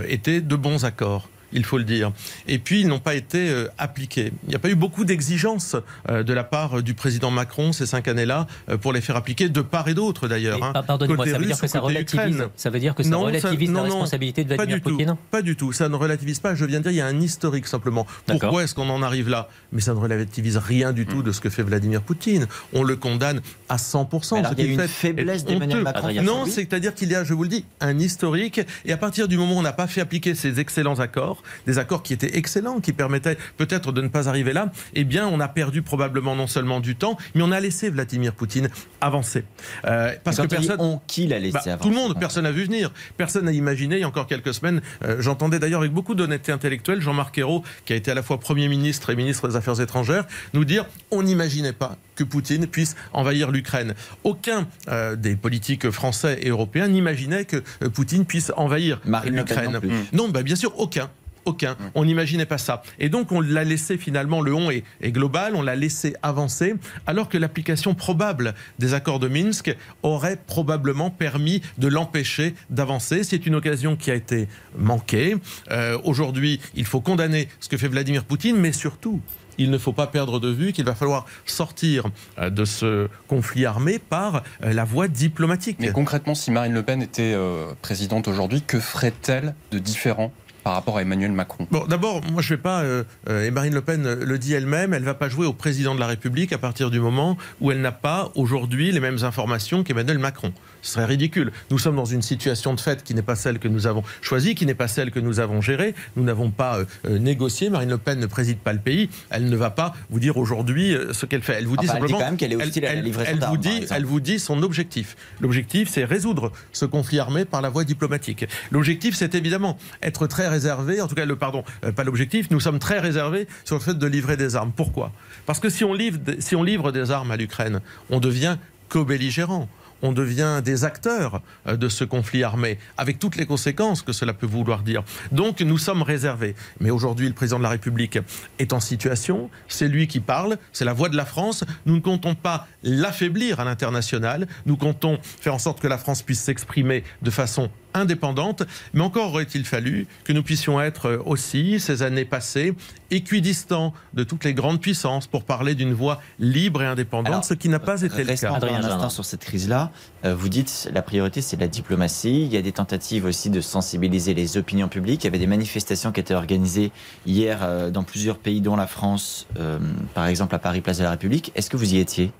étaient de bons accords il faut le dire. Et puis, ils n'ont pas été euh, appliqués. Il n'y a pas eu beaucoup d'exigences euh, de la part du président Macron ces cinq années-là euh, pour les faire appliquer, de part et d'autre d'ailleurs. Hein. Pardonnez-moi, ça veut dire que ça relativise, ça veut dire que ça relativise la responsabilité de Vladimir pas Poutine Pas du tout, ça ne relativise pas. Je viens de dire, il y a un historique simplement. Pourquoi est-ce qu'on en arrive là? Mais ça ne relativise rien du tout de ce que fait Vladimir Poutine. On le condamne à 100%. Alors, il y a une faiblesse d'Emmanuel Macron. Non, c'est-à-dire qu'il y a, je vous le dis, un historique. Et à partir du moment où on n'a pas fait appliquer ces excellents accords, des accords qui étaient excellents, qui permettaient peut-être de ne pas arriver là, eh bien, on a perdu probablement non seulement du temps, mais on a laissé Vladimir Poutine avancer. Euh, parce que personne. On, qui l'a laissé bah, avancer Tout le monde, personne n'a vu venir. Personne n'a imaginé, il y a encore quelques semaines, euh, j'entendais d'ailleurs avec beaucoup d'honnêteté intellectuelle Jean-Marc Ayrault, qui a été à la fois Premier ministre et ministre des Affaires étrangères, nous dire on n'imaginait pas que Poutine puisse envahir l'Ukraine. Aucun euh, des politiques français et européens n'imaginait que Poutine puisse envahir l'Ukraine. Non, bah, bien sûr, aucun aucun. On n'imaginait pas ça. Et donc on l'a laissé finalement, le on est, global, on l'a laissé avancer, alors que l'application probable des accords de Minsk aurait probablement permis de l'empêcher d'avancer. C'est une occasion qui a été manquée. Euh, aujourd'hui, il faut condamner ce que fait Vladimir Poutine, mais surtout, il ne faut pas perdre de vue qu'il va falloir sortir euh, de ce conflit armé par euh, la voie diplomatique. Mais concrètement, si Marine Le Pen était présidente aujourd'hui, que ferait-elle de différent par rapport à Emmanuel Macron Bon, d'abord, moi je ne vais pas, euh, euh, et Marine Le Pen le dit elle-même, elle ne va pas jouer au président de la République à partir du moment où elle n'a pas aujourd'hui les mêmes informations qu'Emmanuel Macron. Ce serait ridicule. Nous sommes dans une situation de fait qui n'est pas celle que nous avons choisie, qui n'est pas celle que nous avons gérée. Nous n'avons pas euh, négocié. Marine Le Pen ne préside pas le pays. Elle ne va pas vous dire aujourd'hui ce qu'elle fait. Elle vous dit simplement. Elle, qu'elle est hostile à la elle, vous dit, elle vous dit son objectif. L'objectif, c'est résoudre ce conflit armé par la voie diplomatique. L'objectif, c'est évidemment être très réservé, en tout cas, le pardon, euh, pas l'objectif, nous sommes très réservés sur le fait de livrer des armes. Pourquoi? Parce que si on livre, si on livre des armes à l'Ukraine, on devient co-belligérant on devient des acteurs euh, de ce conflit armé, avec toutes les conséquences que cela peut vouloir dire. Donc nous sommes réservés. Mais aujourd'hui, le président de la République est en situation, c'est lui qui parle, c'est la voix de la France. Nous ne comptons pas l'affaiblir à l'international, nous comptons faire en sorte que la France puisse s'exprimer de façon indépendante. Mais encore aurait-il fallu que nous puissions être aussi, ces années passées, équidistants de toutes les grandes puissances pour parler d'une voix libre et indépendante, ce qui n'a pas été le cas. un instant sur cette crise-là. Euh, vous dites la priorité, c'est la diplomatie. Il y a des tentatives aussi de sensibiliser les opinions publiques. Il y avait des manifestations qui étaient organisées hier euh, dans plusieurs pays, dont la France, euh, par exemple à Paris, place de la République. Est-ce que vous y étiez?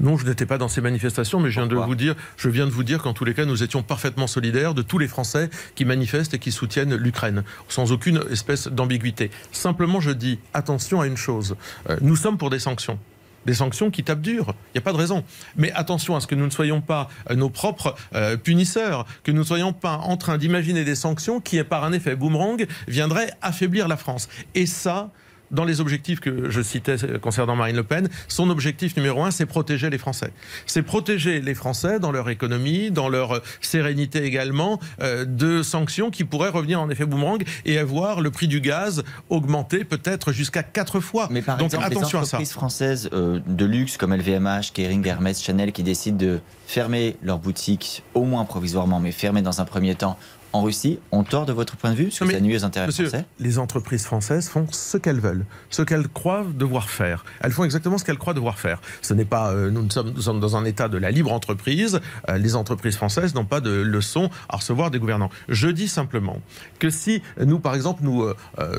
Non, je n'étais pas dans ces manifestations, mais je viens de vous dire, je viens de vous dire qu'en tous les cas, nous étions parfaitement solidaires de tous les Français qui manifestent et qui soutiennent l'Ukraine, sans aucune espèce d'ambiguïté. Simplement, je dis attention à une chose. Euh, nous sommes pour des sanctions des sanctions qui tapent dur. Il n'y a pas de raison. Mais attention à ce que nous ne soyons pas euh, nos propres euh, punisseurs, que nous ne soyons pas en train d'imaginer des sanctions qui, par un effet boomerang, viendraient affaiblir la France. Et ça, dans les objectifs que je citais concernant Marine Le Pen, son objectif numéro un, c'est protéger les Français. C'est protéger les Français dans leur économie, dans leur sérénité également, euh, de sanctions qui pourraient revenir en effet boomerang et avoir le prix du gaz augmenter peut-être jusqu'à quatre fois. Mais par Donc exemple, attention les à ça. entreprises françaises euh, de luxe comme LVMH, Kering, Hermès, Chanel qui décident de fermer leurs boutiques, au moins provisoirement, mais fermer dans un premier temps en Russie, ont tort de votre point de vue Parce que mais, ça nuit aux intérêts Monsieur, français les entreprises françaises font ce qu'elles veulent, ce qu'elles croient devoir faire. Elles font exactement ce qu'elles croient devoir faire. Ce n'est pas, euh, nous, sommes, nous sommes dans un état de la libre entreprise. Euh, les entreprises françaises n'ont pas de leçons à recevoir des gouvernants. Je dis simplement que si nous, par exemple, nous euh,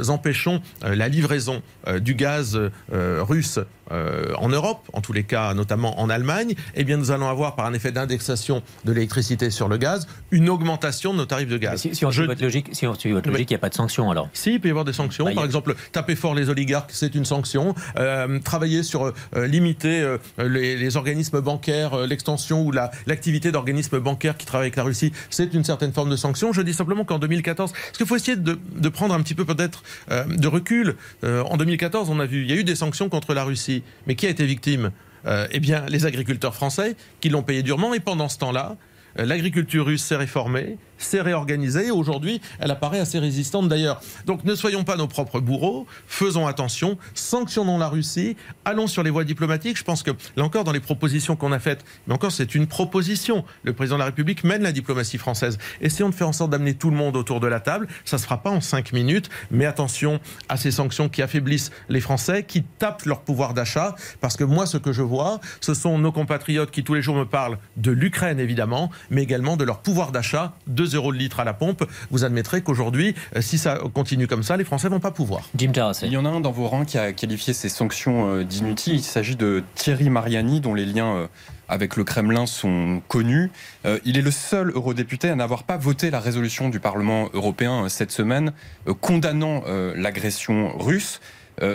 empêchons la livraison du gaz russe euh, en Europe, en tous les cas, notamment en Allemagne, eh bien, nous allons avoir, par un effet d'indexation de l'électricité sur le gaz, une augmentation de nos tarifs de gaz. Si, si on Je suit votre logique, si on suit votre logique, il n'y a pas de sanction alors. si, il peut y avoir des sanctions. Bah, a- Par exemple, taper fort les oligarques, c'est une sanction. Euh, travailler sur euh, limiter les, les organismes bancaires, l'extension ou la- l'activité d'organismes bancaires qui travaillent avec la Russie, c'est une certaine forme de sanction. Je dis simplement qu'en 2014, parce qu'il faut essayer de, de prendre un petit peu peut-être de recul. En 2014, on a vu, il y a eu des sanctions contre la Russie, mais qui a été victime Euh, Eh bien, les agriculteurs français qui l'ont payé durement. Et pendant ce temps-là, euh, l'agriculture russe s'est réformée, s'est réorganisée. Aujourd'hui, elle apparaît assez résistante d'ailleurs. Donc ne soyons pas nos propres bourreaux, faisons attention, sanctionnons la Russie, allons sur les voies diplomatiques. Je pense que, là encore, dans les propositions qu'on a faites, mais encore, c'est une proposition. Le président de la République mène la diplomatie française. Essayons de faire en sorte d'amener tout le monde autour de la table. Ça ne se fera pas en cinq minutes, mais attention à ces sanctions qui affaiblissent les Français, qui tapent leur pouvoir d'achat. Parce que moi, ce que je vois, ce sont nos compatriotes qui tous les jours me parlent de l'Ukraine, évidemment, mais également de leur pouvoir d'achat, 2 euros le litre à la pompe. Vous admettrez qu'aujourd'hui, euh, si ça continue comme ça, les Français vont pas pouvoir. Jim. Il y en a un dans vos rangs qui a qualifié ces sanctions euh, d'inutiles. Il s'agit de Thierry Mariani, dont les liens euh, avec le Kremlin sont connus. Euh, il est le seul eurodéputé à n'avoir pas voté la résolution du Parlement européen euh, cette semaine euh, condamnant l'agression russe.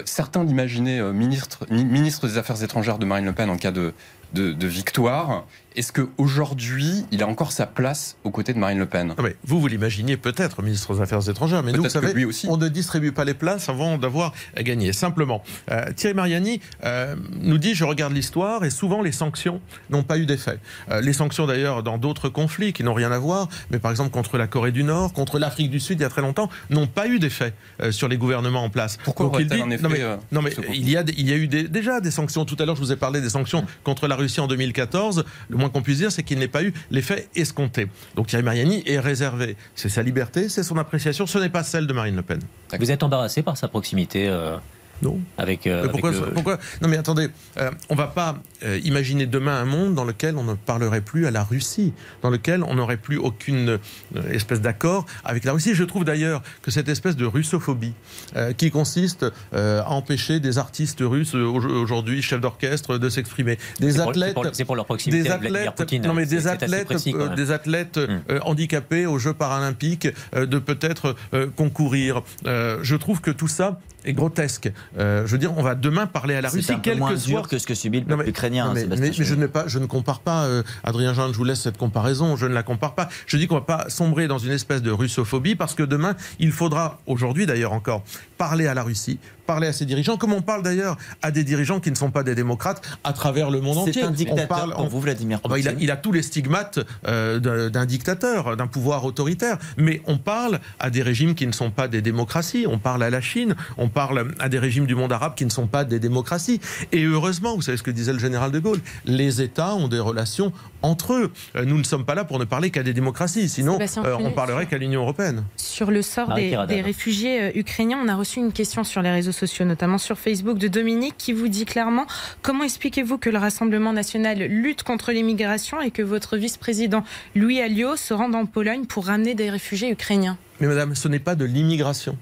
Certains l'imaginaient ministre, ni- ministre des Affaires étrangères de Marine Le Pen en cas de, de, de victoire. Est-ce qu'aujourd'hui, il a encore sa place aux côtés de Marine Le Pen? Non, mais vous, vous l'imaginiez peut-être, ministre des Affaires étrangères, mais nous, vous savez, lui aussi. on ne distribue pas les places avant d'avoir gagné. Simplement, euh, Thierry Mariani euh, nous dit, je regarde l'histoire, et souvent les sanctions n'ont pas eu d'effet. Euh, les sanctions, d'ailleurs, dans d'autres conflits qui n'ont rien à voir, mais par exemple contre la Corée du Nord, contre l'Afrique du Sud, il y a très longtemps, n'ont pas eu d'effet sur les gouvernements en place. Pourquoi Donc, il dit- un effet, Non, mais, non, il y a, il y a eu des- déjà des sanctions. Tout à l'heure, je vous ai parlé des sanctions contre la Russie en 2014. Le moins qu'on puisse dire, c'est qu'il n'ait pas eu l'effet escompté. Donc Thierry Mariani est réservé. C'est sa liberté, c'est son appréciation. Ce n'est pas celle de Marine Le Pen. Vous êtes embarrassé par sa proximité euh, Non. avec, euh, Mais pourquoi, avec le- pourquoi Non mais attendez, euh, on va pas euh, imaginer demain un monde dans lequel on ne parlerait plus à la Russie, dans lequel on n'aurait plus aucune euh, espèce d'accord avec la Russie. Je trouve d'ailleurs que cette espèce de russophobie euh, qui consiste euh, à empêcher des artistes russes au- aujourd'hui, chefs d'orchestre, de s'exprimer, des athlètes, c'est pour- C'est pour leur proximité des avec Vladimir athlètes, Poutine. non mais des athlètes, précis, des athlètes Hmm. euh, handicapés aux Jeux paralympiques de peut-être concourir. Je trouve que tout ça est grotesque. Je veux dire, on va demain parler à la Russie, quel que soit que ce que subit le peuple ukrainien, mais, Sébastien mais- mais je, Chenu. ne pas, je ne compare pas, euh, Adrien Jean, je vous laisse cette comparaison, je ne la compare pas. Je dis qu'on ne va pas sombrer dans une espèce de russophobie parce que demain, il faudra, aujourd'hui d'ailleurs encore, parler à la Russie, parler à ses dirigeants, comme on parle d'ailleurs à des dirigeants qui ne sont pas des démocrates à travers le monde entier. C'est un On dictateur parle- pour on- vous, Vladimir Oh bah, il, a, Poutine. il a tous les stigmates euh, d'un dictateur, d'un pouvoir autoritaire. Mais on parle à des régimes qui ne sont pas des démocraties. On parle à la Chine, on parle à des régimes du monde arabe qui ne sont pas des démocraties. Et heureusement, vous savez ce que disait le général de Gaulle, les États ont des relations entre eux. Euh, Nous ne sommes pas là pour ne parler qu'à des démocraties. Sinon, euh, on parlerait qu'à l'Union européenne. Sur le sort des, des réfugiés euh, ukrainiens, on a reçu une question sur les réseaux sociaux, notamment sur Facebook, de Dominique qui vous dit clairement comment expliquez-vous que le Rassemblement national lutte contre l'immigration et que votre vice-président Louis Alliot se rende en Pologne pour ramener des réfugiés ukrainiens? Mais madame, ce n'est pas de l'immigration.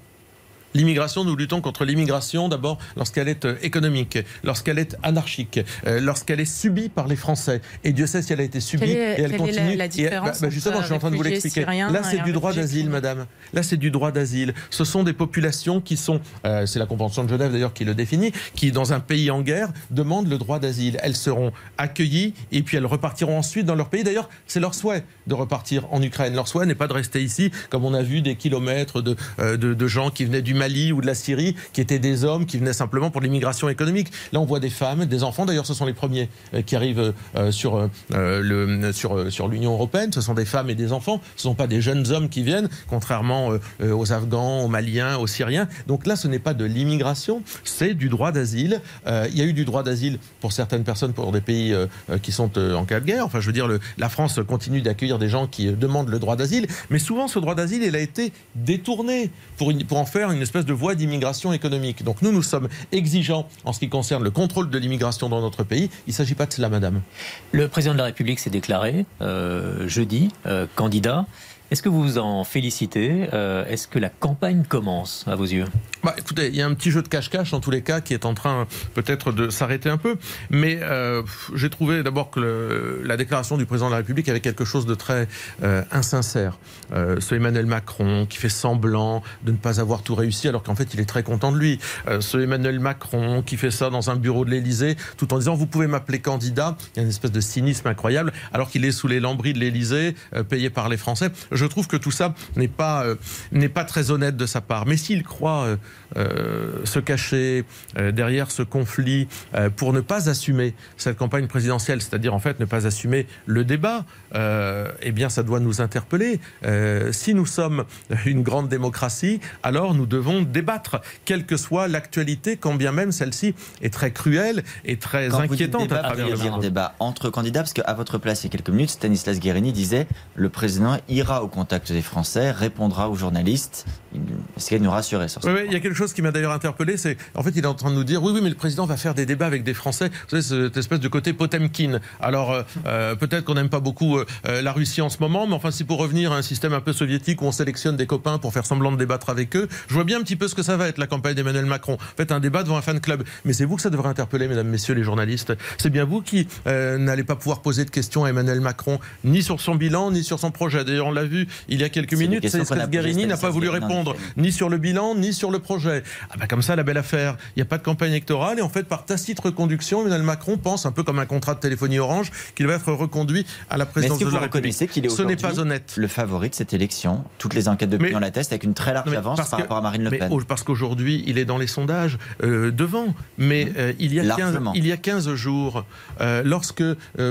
L'immigration, nous luttons contre l'immigration d'abord lorsqu'elle est euh, économique, lorsqu'elle est anarchique, euh, lorsqu'elle est subie par les Français. Et Dieu sait si elle a été subie est, et elle continue. La, la différence et, bah, justement, je suis en train de vous l'expliquer. Là, c'est du droit d'asile, madame. Là, c'est du droit d'asile. Ce sont des populations qui sont, euh, c'est la Convention de Genève d'ailleurs qui le définit, qui dans un pays en guerre demandent le droit d'asile. Elles seront accueillies et puis elles repartiront ensuite dans leur pays. D'ailleurs, c'est leur souhait de repartir en Ukraine. Leur souhait n'est pas de rester ici, comme on a vu des kilomètres de, de, de gens qui venaient du Mali ou de la Syrie, qui étaient des hommes qui venaient simplement pour l'immigration économique. Là, on voit des femmes, des enfants. D'ailleurs, ce sont les premiers euh, qui arrivent euh, sur, euh, le, sur, sur l'Union européenne. Ce sont des femmes et des enfants. Ce ne sont pas des jeunes hommes qui viennent, contrairement aux Afghans, aux Maliens, aux Syriens. Donc là, ce n'est pas de l'immigration, c'est du droit d'asile. il y a eu du droit d'asile pour certaines personnes, pour des pays qui sont en cas de guerre. Enfin, je veux dire, la France continue d'accueillir des gens qui demandent le droit d'asile. Mais souvent, ce droit d'asile, il a été détourné pour, une, pour en faire une espèce de voie d'immigration économique. Donc nous, nous sommes exigeants en ce qui concerne le contrôle de l'immigration dans notre pays. Il ne s'agit pas de cela, madame. Le président de la République s'est déclaré euh, jeudi euh, candidat. Est-ce que vous vous en félicitez euh, Est-ce que la campagne commence à vos yeux? Bah, Écoutez, il y a un petit jeu de cache-cache en tous les cas qui est en train peut-être de s'arrêter un peu. Mais euh, j'ai trouvé d'abord que la déclaration du président de la République avait quelque chose de très euh, insincère. Ce Emmanuel Macron qui fait semblant de ne pas avoir tout réussi alors qu'en fait il est très content de lui. Ce Emmanuel Macron qui fait ça dans un bureau de l'Élysée tout en disant vous pouvez m'appeler candidat. Il y a une espèce de cynisme incroyable alors qu'il est sous les lambris de l'Élysée payé par les Français. Je trouve que tout ça n'est pas, euh, n'est pas très honnête de sa part. Mais s'il croit euh, euh, se cacher derrière ce conflit pour ne pas assumer cette campagne présidentielle, c'est-à-dire en fait ne pas assumer le débat, eh bien ça doit nous interpeller. si nous sommes une grande démocratie, alors nous devons débattre, quelle que soit l'actualité, quand bien même celle-ci est très cruelle et très quand inquiétante débat, à travers le débat entre candidats, parce qu'à votre place il y a quelques minutes, Stanislas Guérini disait le président ira au contact des Français, répondra aux journalistes. Est-ce qu'il nous rassurer sur ça oui, il y a quelque chose qui m'a d'ailleurs interpellé, c'est en fait il est en train de nous dire oui oui mais le président va faire des débats avec des Français. Vous savez cette espèce de côté Potemkin. Alors euh, euh, peut-être qu'on n'aime pas beaucoup euh, la Russie en ce moment, mais enfin si pour revenir à un système un peu soviétique où on sélectionne des copains pour faire semblant de débattre avec eux, je vois bien un petit peu ce que ça va être la campagne d'Emmanuel Macron. En fait un débat devant un fan club. Mais c'est vous que ça devrait interpeller, mesdames, messieurs les journalistes. C'est bien vous qui n'allez pas pouvoir poser de questions à Emmanuel Macron ni sur son bilan ni sur son projet. D'ailleurs on l'a vu il y a quelques minutes, c'est Guérini n'a pas voulu répondre ni sur le bilan, ni sur le projet. Ah bah comme ça, la belle affaire. Il n'y a pas de campagne électorale et en fait, par tacite reconduction, Emmanuel Macron pense, un peu comme un contrat de téléphonie orange, qu'il va être reconduit à la présidence de la République. Qu'il est Ce n'est pas honnête. Le favori de cette élection, toutes les enquêtes d'opinion l'attestent avec une très large avance par rapport à Marine Le Pen. parce qu'aujourd'hui, il est dans les sondages euh, devant. Mais mmh. euh, il, y a 15, il y a 15 jours, euh, lorsque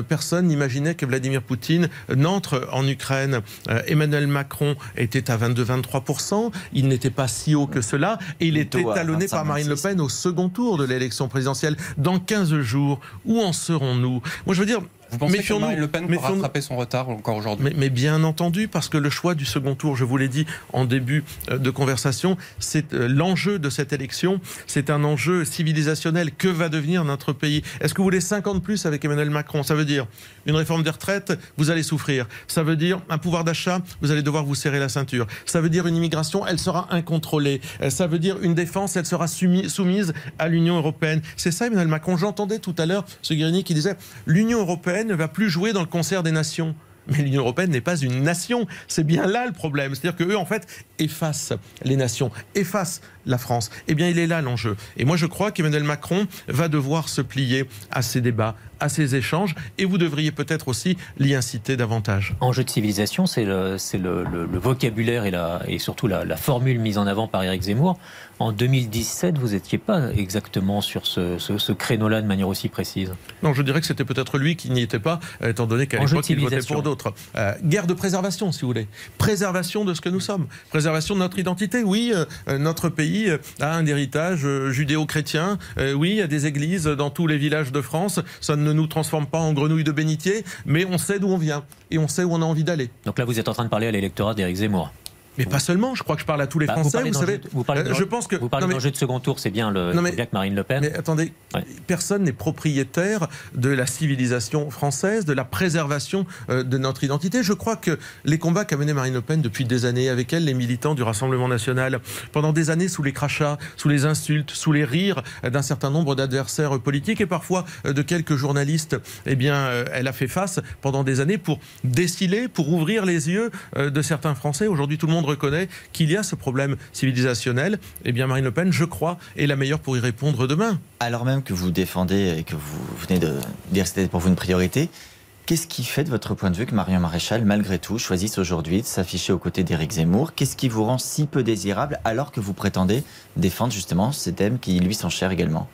personne n'imaginait que Vladimir Poutine n'entre en Ukraine, Emmanuel Macron était à 22-23%. Il n'était pas si haut que cela. Et il était talonné par Marine Le Pen au second tour de l'élection présidentielle. Dans 15 jours, où en serons-nous? Moi, je veux dire, vous pensez que Marine Le Pen peut rattraper son retard encore aujourd'hui mais, mais, bien entendu, parce que le choix du second tour, je vous l'ai dit en début euh, de conversation, c'est euh, l'enjeu de cette élection, c'est un enjeu civilisationnel. Que va devenir notre pays? Est-ce que vous voulez 50 plus avec Emmanuel Macron? Ça veut dire une réforme des retraites, vous allez souffrir. Ça veut dire un pouvoir d'achat, vous allez devoir vous serrer la ceinture. Ça veut dire une immigration, elle sera incontrôlée. Euh, ça veut dire une défense, elle sera soumise à l'Union européenne. C'est ça Emmanuel Macron. J'entendais tout à l'heure ce Guérini qui disait l'Union européenne ne va plus jouer dans le concert des nations. Mais l'Union européenne n'est pas une nation. C'est bien là le problème. C'est-à-dire qu'eux, en fait, effacent les nations, effacent la France. Eh bien, il est là l'enjeu. Et moi, je crois qu'Emmanuel Macron va devoir se plier à ces débats, à ces échanges, et vous devriez peut-être aussi l'y inciter davantage. Enjeu de civilisation, c'est le, le, vocabulaire et, la, et surtout la, la, formule mise en avant par Éric Zemmour. En 2017, vous n'étiez pas exactement sur ce, créneau-là de manière aussi précise. Non, je dirais que c'était peut-être lui qui n'y était pas, étant donné qu'à l'époque, il votait pour d'autres. Euh, guerre de préservation, si vous voulez. Préservation de ce que nous sommes. Préservation de notre identité. Oui, euh, notre pays euh, a un héritage judéo-chrétien. oui, il y a des églises dans tous les villages de France. Ça ne nous transforme pas en grenouilles de bénitier, mais on sait d'où on vient et on sait où on a envie d'aller. Donc là, vous êtes en train de parler à l'électorat d'Éric Zemmour Mais pas seulement, je crois que je parle à tous les Bah, Français. Vous, savez, vous parlez euh, je pense que. Vous parlez non, mais- d'enjeu de second tour, c'est bien, le, Non, mais- bien que Marine Le Pen. Mais attendez, Ouais. personne n'est propriétaire de la civilisation française, de la préservation euh, de notre identité. Je crois que les combats qu'a menés Marine Le Pen depuis des années, avec elle, les militants du Rassemblement national, pendant des années sous les crachats, sous les insultes, sous les rires euh, d'un certain nombre d'adversaires politiques et parfois euh, de quelques journalistes, eh bien, elle a fait face pendant des années pour déciler, pour ouvrir les yeux de certains Français. Aujourd'hui, tout le monde reconnaît qu'il y a ce problème civilisationnel. Eh bien, Marine Le Pen, je crois, est la meilleure pour y répondre demain. Alors même que vous défendez et que vous venez de dire que c'était pour vous une priorité, qu'est-ce qui fait de votre point de vue que Marion Maréchal, malgré tout, choisisse aujourd'hui de s'afficher aux côtés d'Éric Zemmour? Qu'est-ce qui vous rend si peu désirable alors que vous prétendez défendre justement ces thèmes qui lui sont chers également?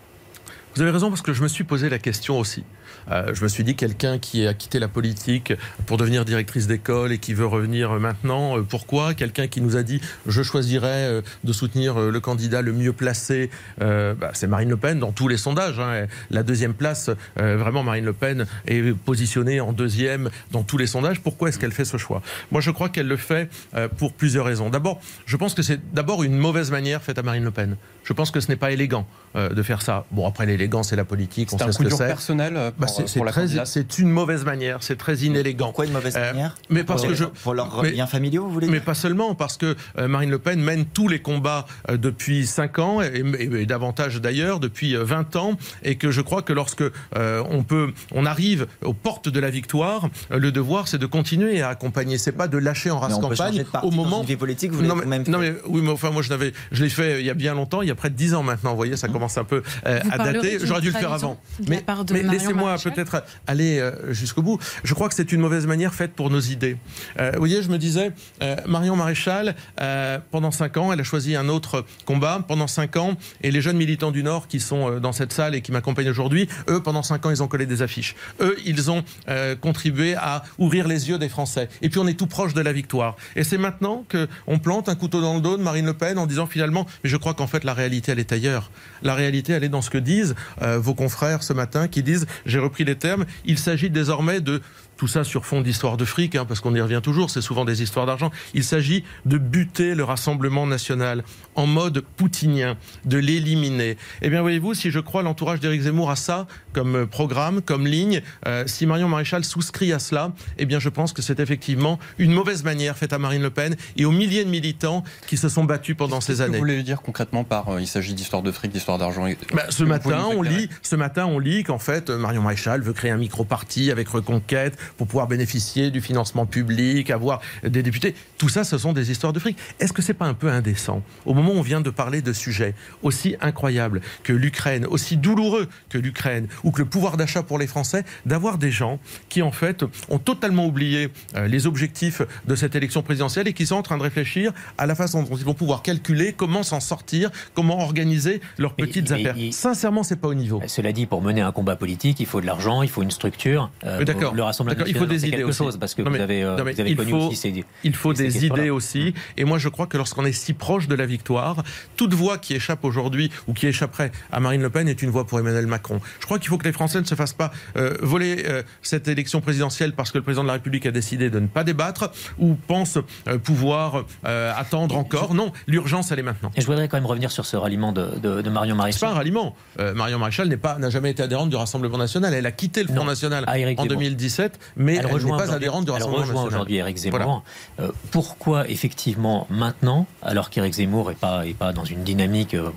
Vous avez raison parce que je me suis posé la question aussi. Euh, je me suis dit quelqu'un qui a quitté la politique pour devenir directrice d'école et qui veut revenir maintenant, euh, pourquoi? Quelqu'un qui nous a dit je choisirais euh, de soutenir euh, le candidat le mieux placé, euh, bah, c'est Marine Le Pen dans tous les sondages. hein. La deuxième place, euh, vraiment Marine Le Pen est positionnée en deuxième dans tous les sondages. Pourquoi est-ce qu'elle fait ce choix? Moi je crois qu'elle le fait euh, pour plusieurs raisons. D'abord, je pense que c'est d'abord une mauvaise manière faite à Marine Le Pen. Je pense que ce n'est pas élégant euh, de faire ça. Bon après l'élégance c'est la politique, on C'est sait un ce coup que dur c'est. personnel euh, Bah, pour, c'est- c'est pour la très- c'est une mauvaise manière, c'est très inélégant. Pourquoi une mauvaise Euh, manière mais parce pour, que je- pour leurs mais- liens familiaux, vous voulez Mais dire pas seulement, parce que Marine Le Pen mène tous les combats depuis 5 ans, et, et- et davantage d'ailleurs, depuis euh, 20 ans, et que je crois que lorsque euh, on, peut, on arrive aux portes de la victoire, le devoir c'est de continuer à accompagner, c'est pas de lâcher en Mais race campagne au moment... dans une vie politique, vous non, mais, non, mais oui, mais enfin moi je l'avais, je l'ai fait il y a bien longtemps, il y a près de 10 ans maintenant. Vous voyez, ça commence un peu euh, à dater. J'aurais dû le faire avant. Mais, mais laissez-moi peut-être aller euh, jusqu'au bout. Je crois que c'est une mauvaise manière faite pour nos idées. Euh, vous voyez, je me disais, euh, Marion Maréchal, euh, pendant 5 ans, elle a choisi un autre combat. Pendant 5 ans, et les jeunes militants du Nord qui sont euh, dans cette salle et qui m'accompagnent aujourd'hui, eux, pendant 5 ans, ils ont collé des affiches. Eux, ils ont euh, contribué à ouvrir les yeux des Français. Et puis on est tout proche de la victoire. Et c'est maintenant qu'on plante un couteau dans le dos de Marine Le Pen en disant finalement, mais je crois qu'en fait la réalité elle est ailleurs. La réalité elle est dans ce que disent euh, vos confrères ce matin qui disent, j'ai repris les termes, il s'agit désormais de tout ça sur fond d'histoire de fric, hein, parce qu'on y revient toujours, c'est souvent des histoires d'argent. Il s'agit de buter le Rassemblement national en mode poutinien, de l'éliminer. Eh bien, voyez-vous, si je crois l'entourage d'Éric Zemmour à ça, comme euh, programme, comme ligne, euh, si Marion Maréchal souscrit à cela, eh bien, je pense que c'est effectivement une mauvaise manière faite à Marine Le Pen et aux milliers de militants qui se sont battus pendant ces que années. Vous voulez dire concrètement par euh, il s'agit d'histoire de fric, d'histoire d'argent et- Bah, ce matin, on lit, ce matin, on lit qu'en fait, Marion Maréchal veut créer un micro-parti avec Reconquête pour pouvoir bénéficier du financement public, avoir des députés. Tout ça, ce sont des histoires de fric. Est-ce que c'est pas un peu indécent Au moment où on vient de parler de sujets aussi incroyables que l'Ukraine, aussi douloureux que l'Ukraine, ou que le pouvoir d'achat pour les Français, d'avoir des gens qui, en fait, ont totalement oublié euh, les objectifs de cette élection présidentielle et qui sont en train de réfléchir à la façon dont ils vont pouvoir calculer comment s'en sortir, comment organiser leurs Mais- petites mais affaires. il- Sincèrement, c'est pas au niveau. Cela dit, pour mener un combat politique, il faut de l'argent, il faut une structure. Euh, Mais d'accord. Le Rassemblement D'accord, il faut des c'est idées aussi. chose, parce que Non, mais- vous avez, euh, non, mais vous avez il connu faut- aussi ces... Il faut ces des idées aussi. Et moi, je crois que lorsqu'on est si proche de la victoire, toute voix qui échappe aujourd'hui ou qui échapperait à Marine Le Pen est une voix pour Emmanuel Macron. Je crois qu'il faut que les Français ne se fassent pas euh, voler euh, cette élection présidentielle parce que le président de la République a décidé de ne pas débattre ou pense euh, pouvoir attendre encore. Non, l'urgence, elle est maintenant. Et je voudrais quand même revenir sur ce ralliement de, de- de Marion C'est Maréchal. pas un ralliement. Marion Maréchal n'est pas, n'a jamais été adhérente du Rassemblement national. Elle a quitté le Front Non, National Éric en Zemmour. 2017, mais elle, n'est rejoint pas adhérente du elle Rassemblement national. aujourd'hui Éric Zemmour. Voilà. Euh, pourquoi, effectivement, maintenant, alors qu'Éric Zemmour n'est pas, est pas dans une dynamique euh,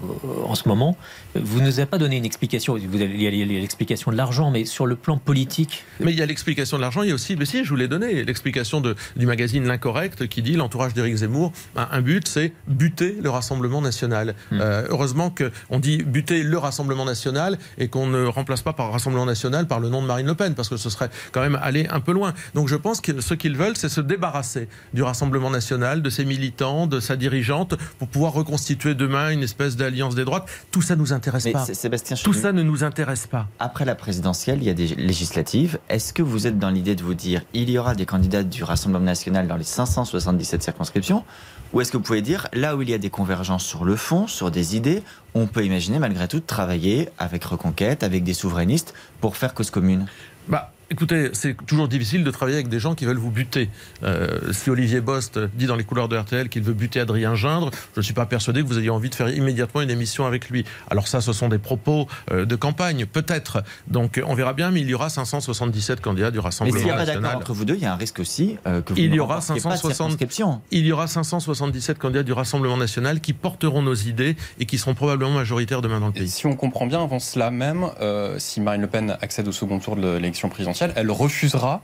en ce moment, vous ne nous avez pas donné une explication. Vous avez il y a l'explication de l'argent, mais sur le plan politique, Mais il y a l'explication de l'argent, il y a aussi, mais si, je vous l'ai donné, l'explication du magazine L'Incorrect qui dit l'entourage d'Éric Zemmour, un, un but, c'est buter le Rassemblement national. Hmm. Euh, heureusement qu'on dit buter le Rassemblement national et qu'on ne remplace pas par Rassemblement national par le nom de Marine Le Pen, parce que ce serait quand même aller un peu loin. Donc je pense que ce qu'ils veulent, c'est se débarrasser du Rassemblement national, de ses militants, de sa dirigeante, pour pouvoir reconstituer demain une espèce d'alliance des droites. Tout ça nous intéresse Mais pas. Sébastien Tout Chenu, ça ne nous intéresse pas. Après la présidentielle, il y a des législatives. Est-ce que vous êtes dans l'idée de vous dire il y aura des candidats du Rassemblement national dans les 577 circonscriptions? Ou est-ce que vous pouvez dire là où il y a des convergences sur le fond, sur des idées, on peut imaginer malgré tout de travailler avec Reconquête, avec des souverainistes pour faire cause commune? Bah, Écoutez, c'est toujours difficile de travailler avec des gens qui veulent vous buter. Euh, si Olivier Bost dit dans les couleurs de RTL qu'il veut buter Adrien Gindre, je ne suis pas persuadé que vous ayez envie de faire immédiatement une émission avec lui. Alors ça, ce sont des propos euh, de campagne, peut-être. Donc on verra bien, mais il y aura 577 candidats du Rassemblement Mais s'il n'y a pas national. d'accord entre vous deux, il y a un risque aussi euh, que vous Il ne y aura remportiez pas de 560 circonscription. Il y aura 577 candidats du Rassemblement national qui porteront nos idées et qui seront probablement majoritaires demain dans le Et pays. si on comprend bien, avant cela même, euh, si Marine Le Pen accède au second tour de l'élection présidentielle, elle refusera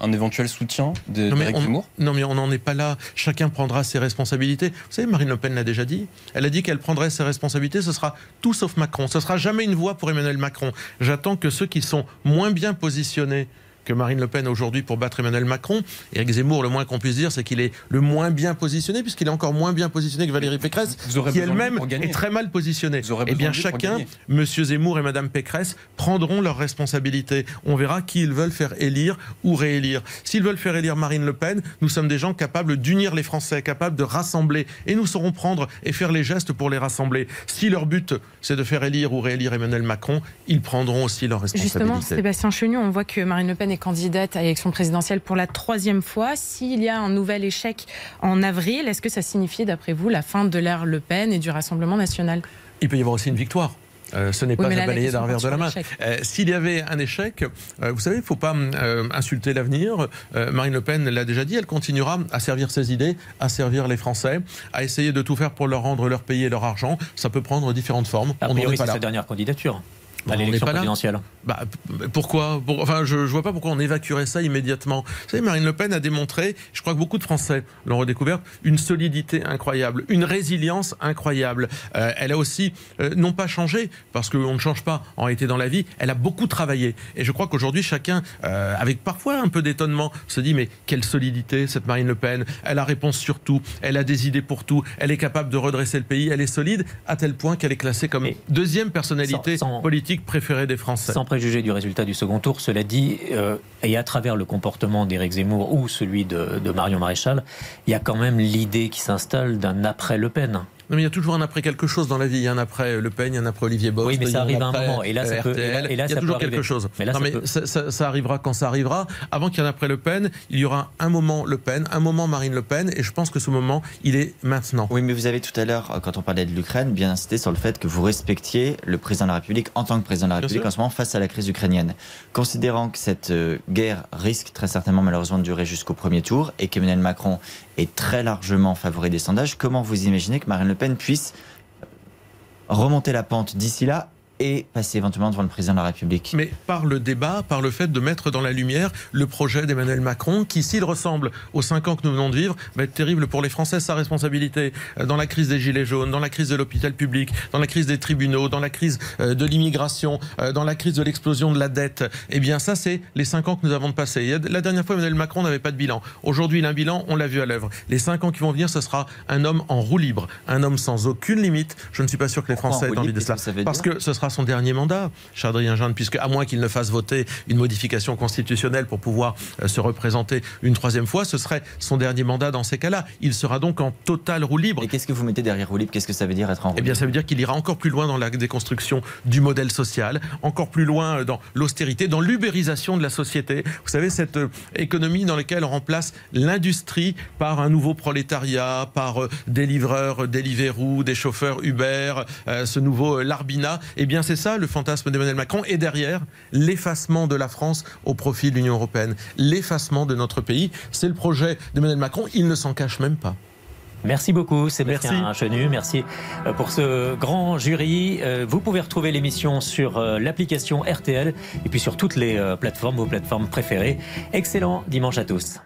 un éventuel soutien d'Éric Zemmour non mais on n'en est pas là. Chacun prendra ses responsabilités. Vous savez, Marine Le Pen l'a déjà dit. Elle a dit qu'elle prendrait ses responsabilités. Ce sera tout sauf Macron. Ce sera jamais une voix pour Emmanuel Macron. J'attends que ceux qui sont moins bien positionnés que Marine Le Pen aujourd'hui pour battre Emmanuel Macron. Éric Zemmour, le moins qu'on puisse dire, c'est qu'il est le moins bien positionné, puisqu'il est encore moins bien positionné que Valérie Pécresse, qui elle-même est très mal positionnée. Eh bien, chacun. Monsieur Zemmour et Madame Pécresse, prendront leurs responsabilités. On verra qui ils veulent faire élire ou réélire. S'ils veulent faire élire Marine Le Pen, nous sommes des gens capables d'unir les Français, capables de rassembler. Et nous saurons prendre et faire les gestes pour les rassembler. Si leur but, c'est de faire élire ou réélire Emmanuel Macron, ils prendront aussi leurs Justement, responsabilités. Sébastien Chenu, on voit que Marine Le Pen est candidate à l'élection présidentielle pour la troisième fois. S'il y a un nouvel échec en avril, est-ce que ça signifie, d'après vous, la fin de l'ère Le Pen et du Rassemblement national? Il peut y avoir aussi une victoire. Euh, ce n'est Oui, pas là, question d'un revers de la main. Euh, S'il y avait un échec, euh, vous savez, il ne faut pas euh, insulter l'avenir. Euh, Marine Le Pen l'a déjà dit, elle continuera à servir ses idées, à servir les Français, à essayer de tout faire pour leur rendre leur pays et leur argent. Ça peut prendre différentes formes. A priori, est pas c'est sa dernière candidature Bon, à on n'est l'élection présidentielle. Bah, pourquoi Pour- Enfin, je ne vois pas pourquoi on évacuerait ça immédiatement. Vous savez, Marine Le Pen a démontré, je crois que beaucoup de Français l'ont redécouvert, une solidité incroyable, une résilience incroyable. Euh, elle a aussi, euh, non pas changé, parce qu'on ne change pas en réalité dans la vie, elle a beaucoup travaillé. Et je crois qu'aujourd'hui, chacun, euh, avec parfois un peu d'étonnement, se dit, mais quelle solidité cette Marine Le Pen Elle a réponse sur tout, elle a des idées pour tout, elle est capable de redresser le pays, elle est solide, à tel point qu'elle est classée comme deuxième personnalité sans- sans- politique des Français. Sans préjuger du résultat du second tour, cela dit, euh, et à travers le comportement d'Éric Zemmour ou celui de, de Marion Maréchal, il y a quand même l'idée qui s'installe d'un après-Le Pen. Non, mais il y a toujours un après quelque chose dans la vie. Il y a un après Le Pen, il y a un après Olivier Bost. Oui, mais ça a arrive à un moment. Et là, ça euh, peut- et là- et là, il y a ça toujours quelque chose. Mais là, non, ça mais peut- ça, ça- ça arrivera quand ça arrivera. Avant qu'il y ait un après Le Pen, il y aura un moment Le Pen, un moment Marine Le Pen. Et je pense que ce moment, il est maintenant. Oui, mais vous avez tout à l'heure, euh, quand on parlait de l'Ukraine, bien insisté sur le fait que vous respectiez le président de la République en tant que président de la République en ce moment face à la crise ukrainienne. Considérant que cette euh, guerre risque très certainement malheureusement de durer jusqu'au premier tour et qu'Emmanuel Macron est très largement favori des sondages, comment vous imaginez que Marine Le Pen puisse remonter la pente. D'ici là et passer éventuellement devant le président de la République Mais par le débat, par le fait de mettre dans la lumière le projet d'Emmanuel Macron, qui, s'il ressemble aux cinq ans que nous venons de vivre, va être terrible pour les Français, sa responsabilité. Euh, Dans la crise des Gilets jaunes, dans la crise de l'hôpital public, dans la crise des tribunaux, dans la crise euh, de l'immigration, euh, dans la crise de l'explosion de la dette. Eh bien, ça, c'est les cinq ans que nous avons de passer. La dernière fois, Emmanuel Macron n'avait pas de bilan. Aujourd'hui, il a un bilan, on l'a vu à l'œuvre. Les cinq ans qui vont venir, ce sera un homme en roue libre, un homme sans aucune limite. Je ne suis pas sûr que les Français aient envie de cela. Parce que ce sera son dernier mandat, cher Adrien Jeanne, puisque à moins qu'il ne fasse voter une modification constitutionnelle pour pouvoir euh, se représenter une troisième fois, ce serait son dernier mandat dans ces cas-là. Il sera donc en totale roue libre. Et qu'est-ce que vous mettez derrière roue libre? Qu'est-ce que ça veut dire être en roue Eh bien, libre? ça veut dire qu'il ira encore plus loin dans la déconstruction du modèle social, encore plus loin euh, dans l'austérité, dans l'ubérisation de la société. Vous savez, cette euh, économie dans laquelle on remplace l'industrie par un nouveau prolétariat, par des livreurs, euh, Deliveroo, des chauffeurs Uber, ce nouveau Larbina. Eh bien, c'est ça le fantasme d'Emmanuel Macron. Et derrière, l'effacement de la France au profit de l'Union européenne, l'effacement de notre pays. C'est le projet d'Emmanuel Macron. Il ne s'en cache même pas. Merci beaucoup, Sébastien. Chenu. Merci euh, pour ce grand jury. Euh, Vous pouvez retrouver l'émission sur euh, l'application RTL et puis sur toutes les plateformes, vos plateformes préférées. Excellent dimanche à tous.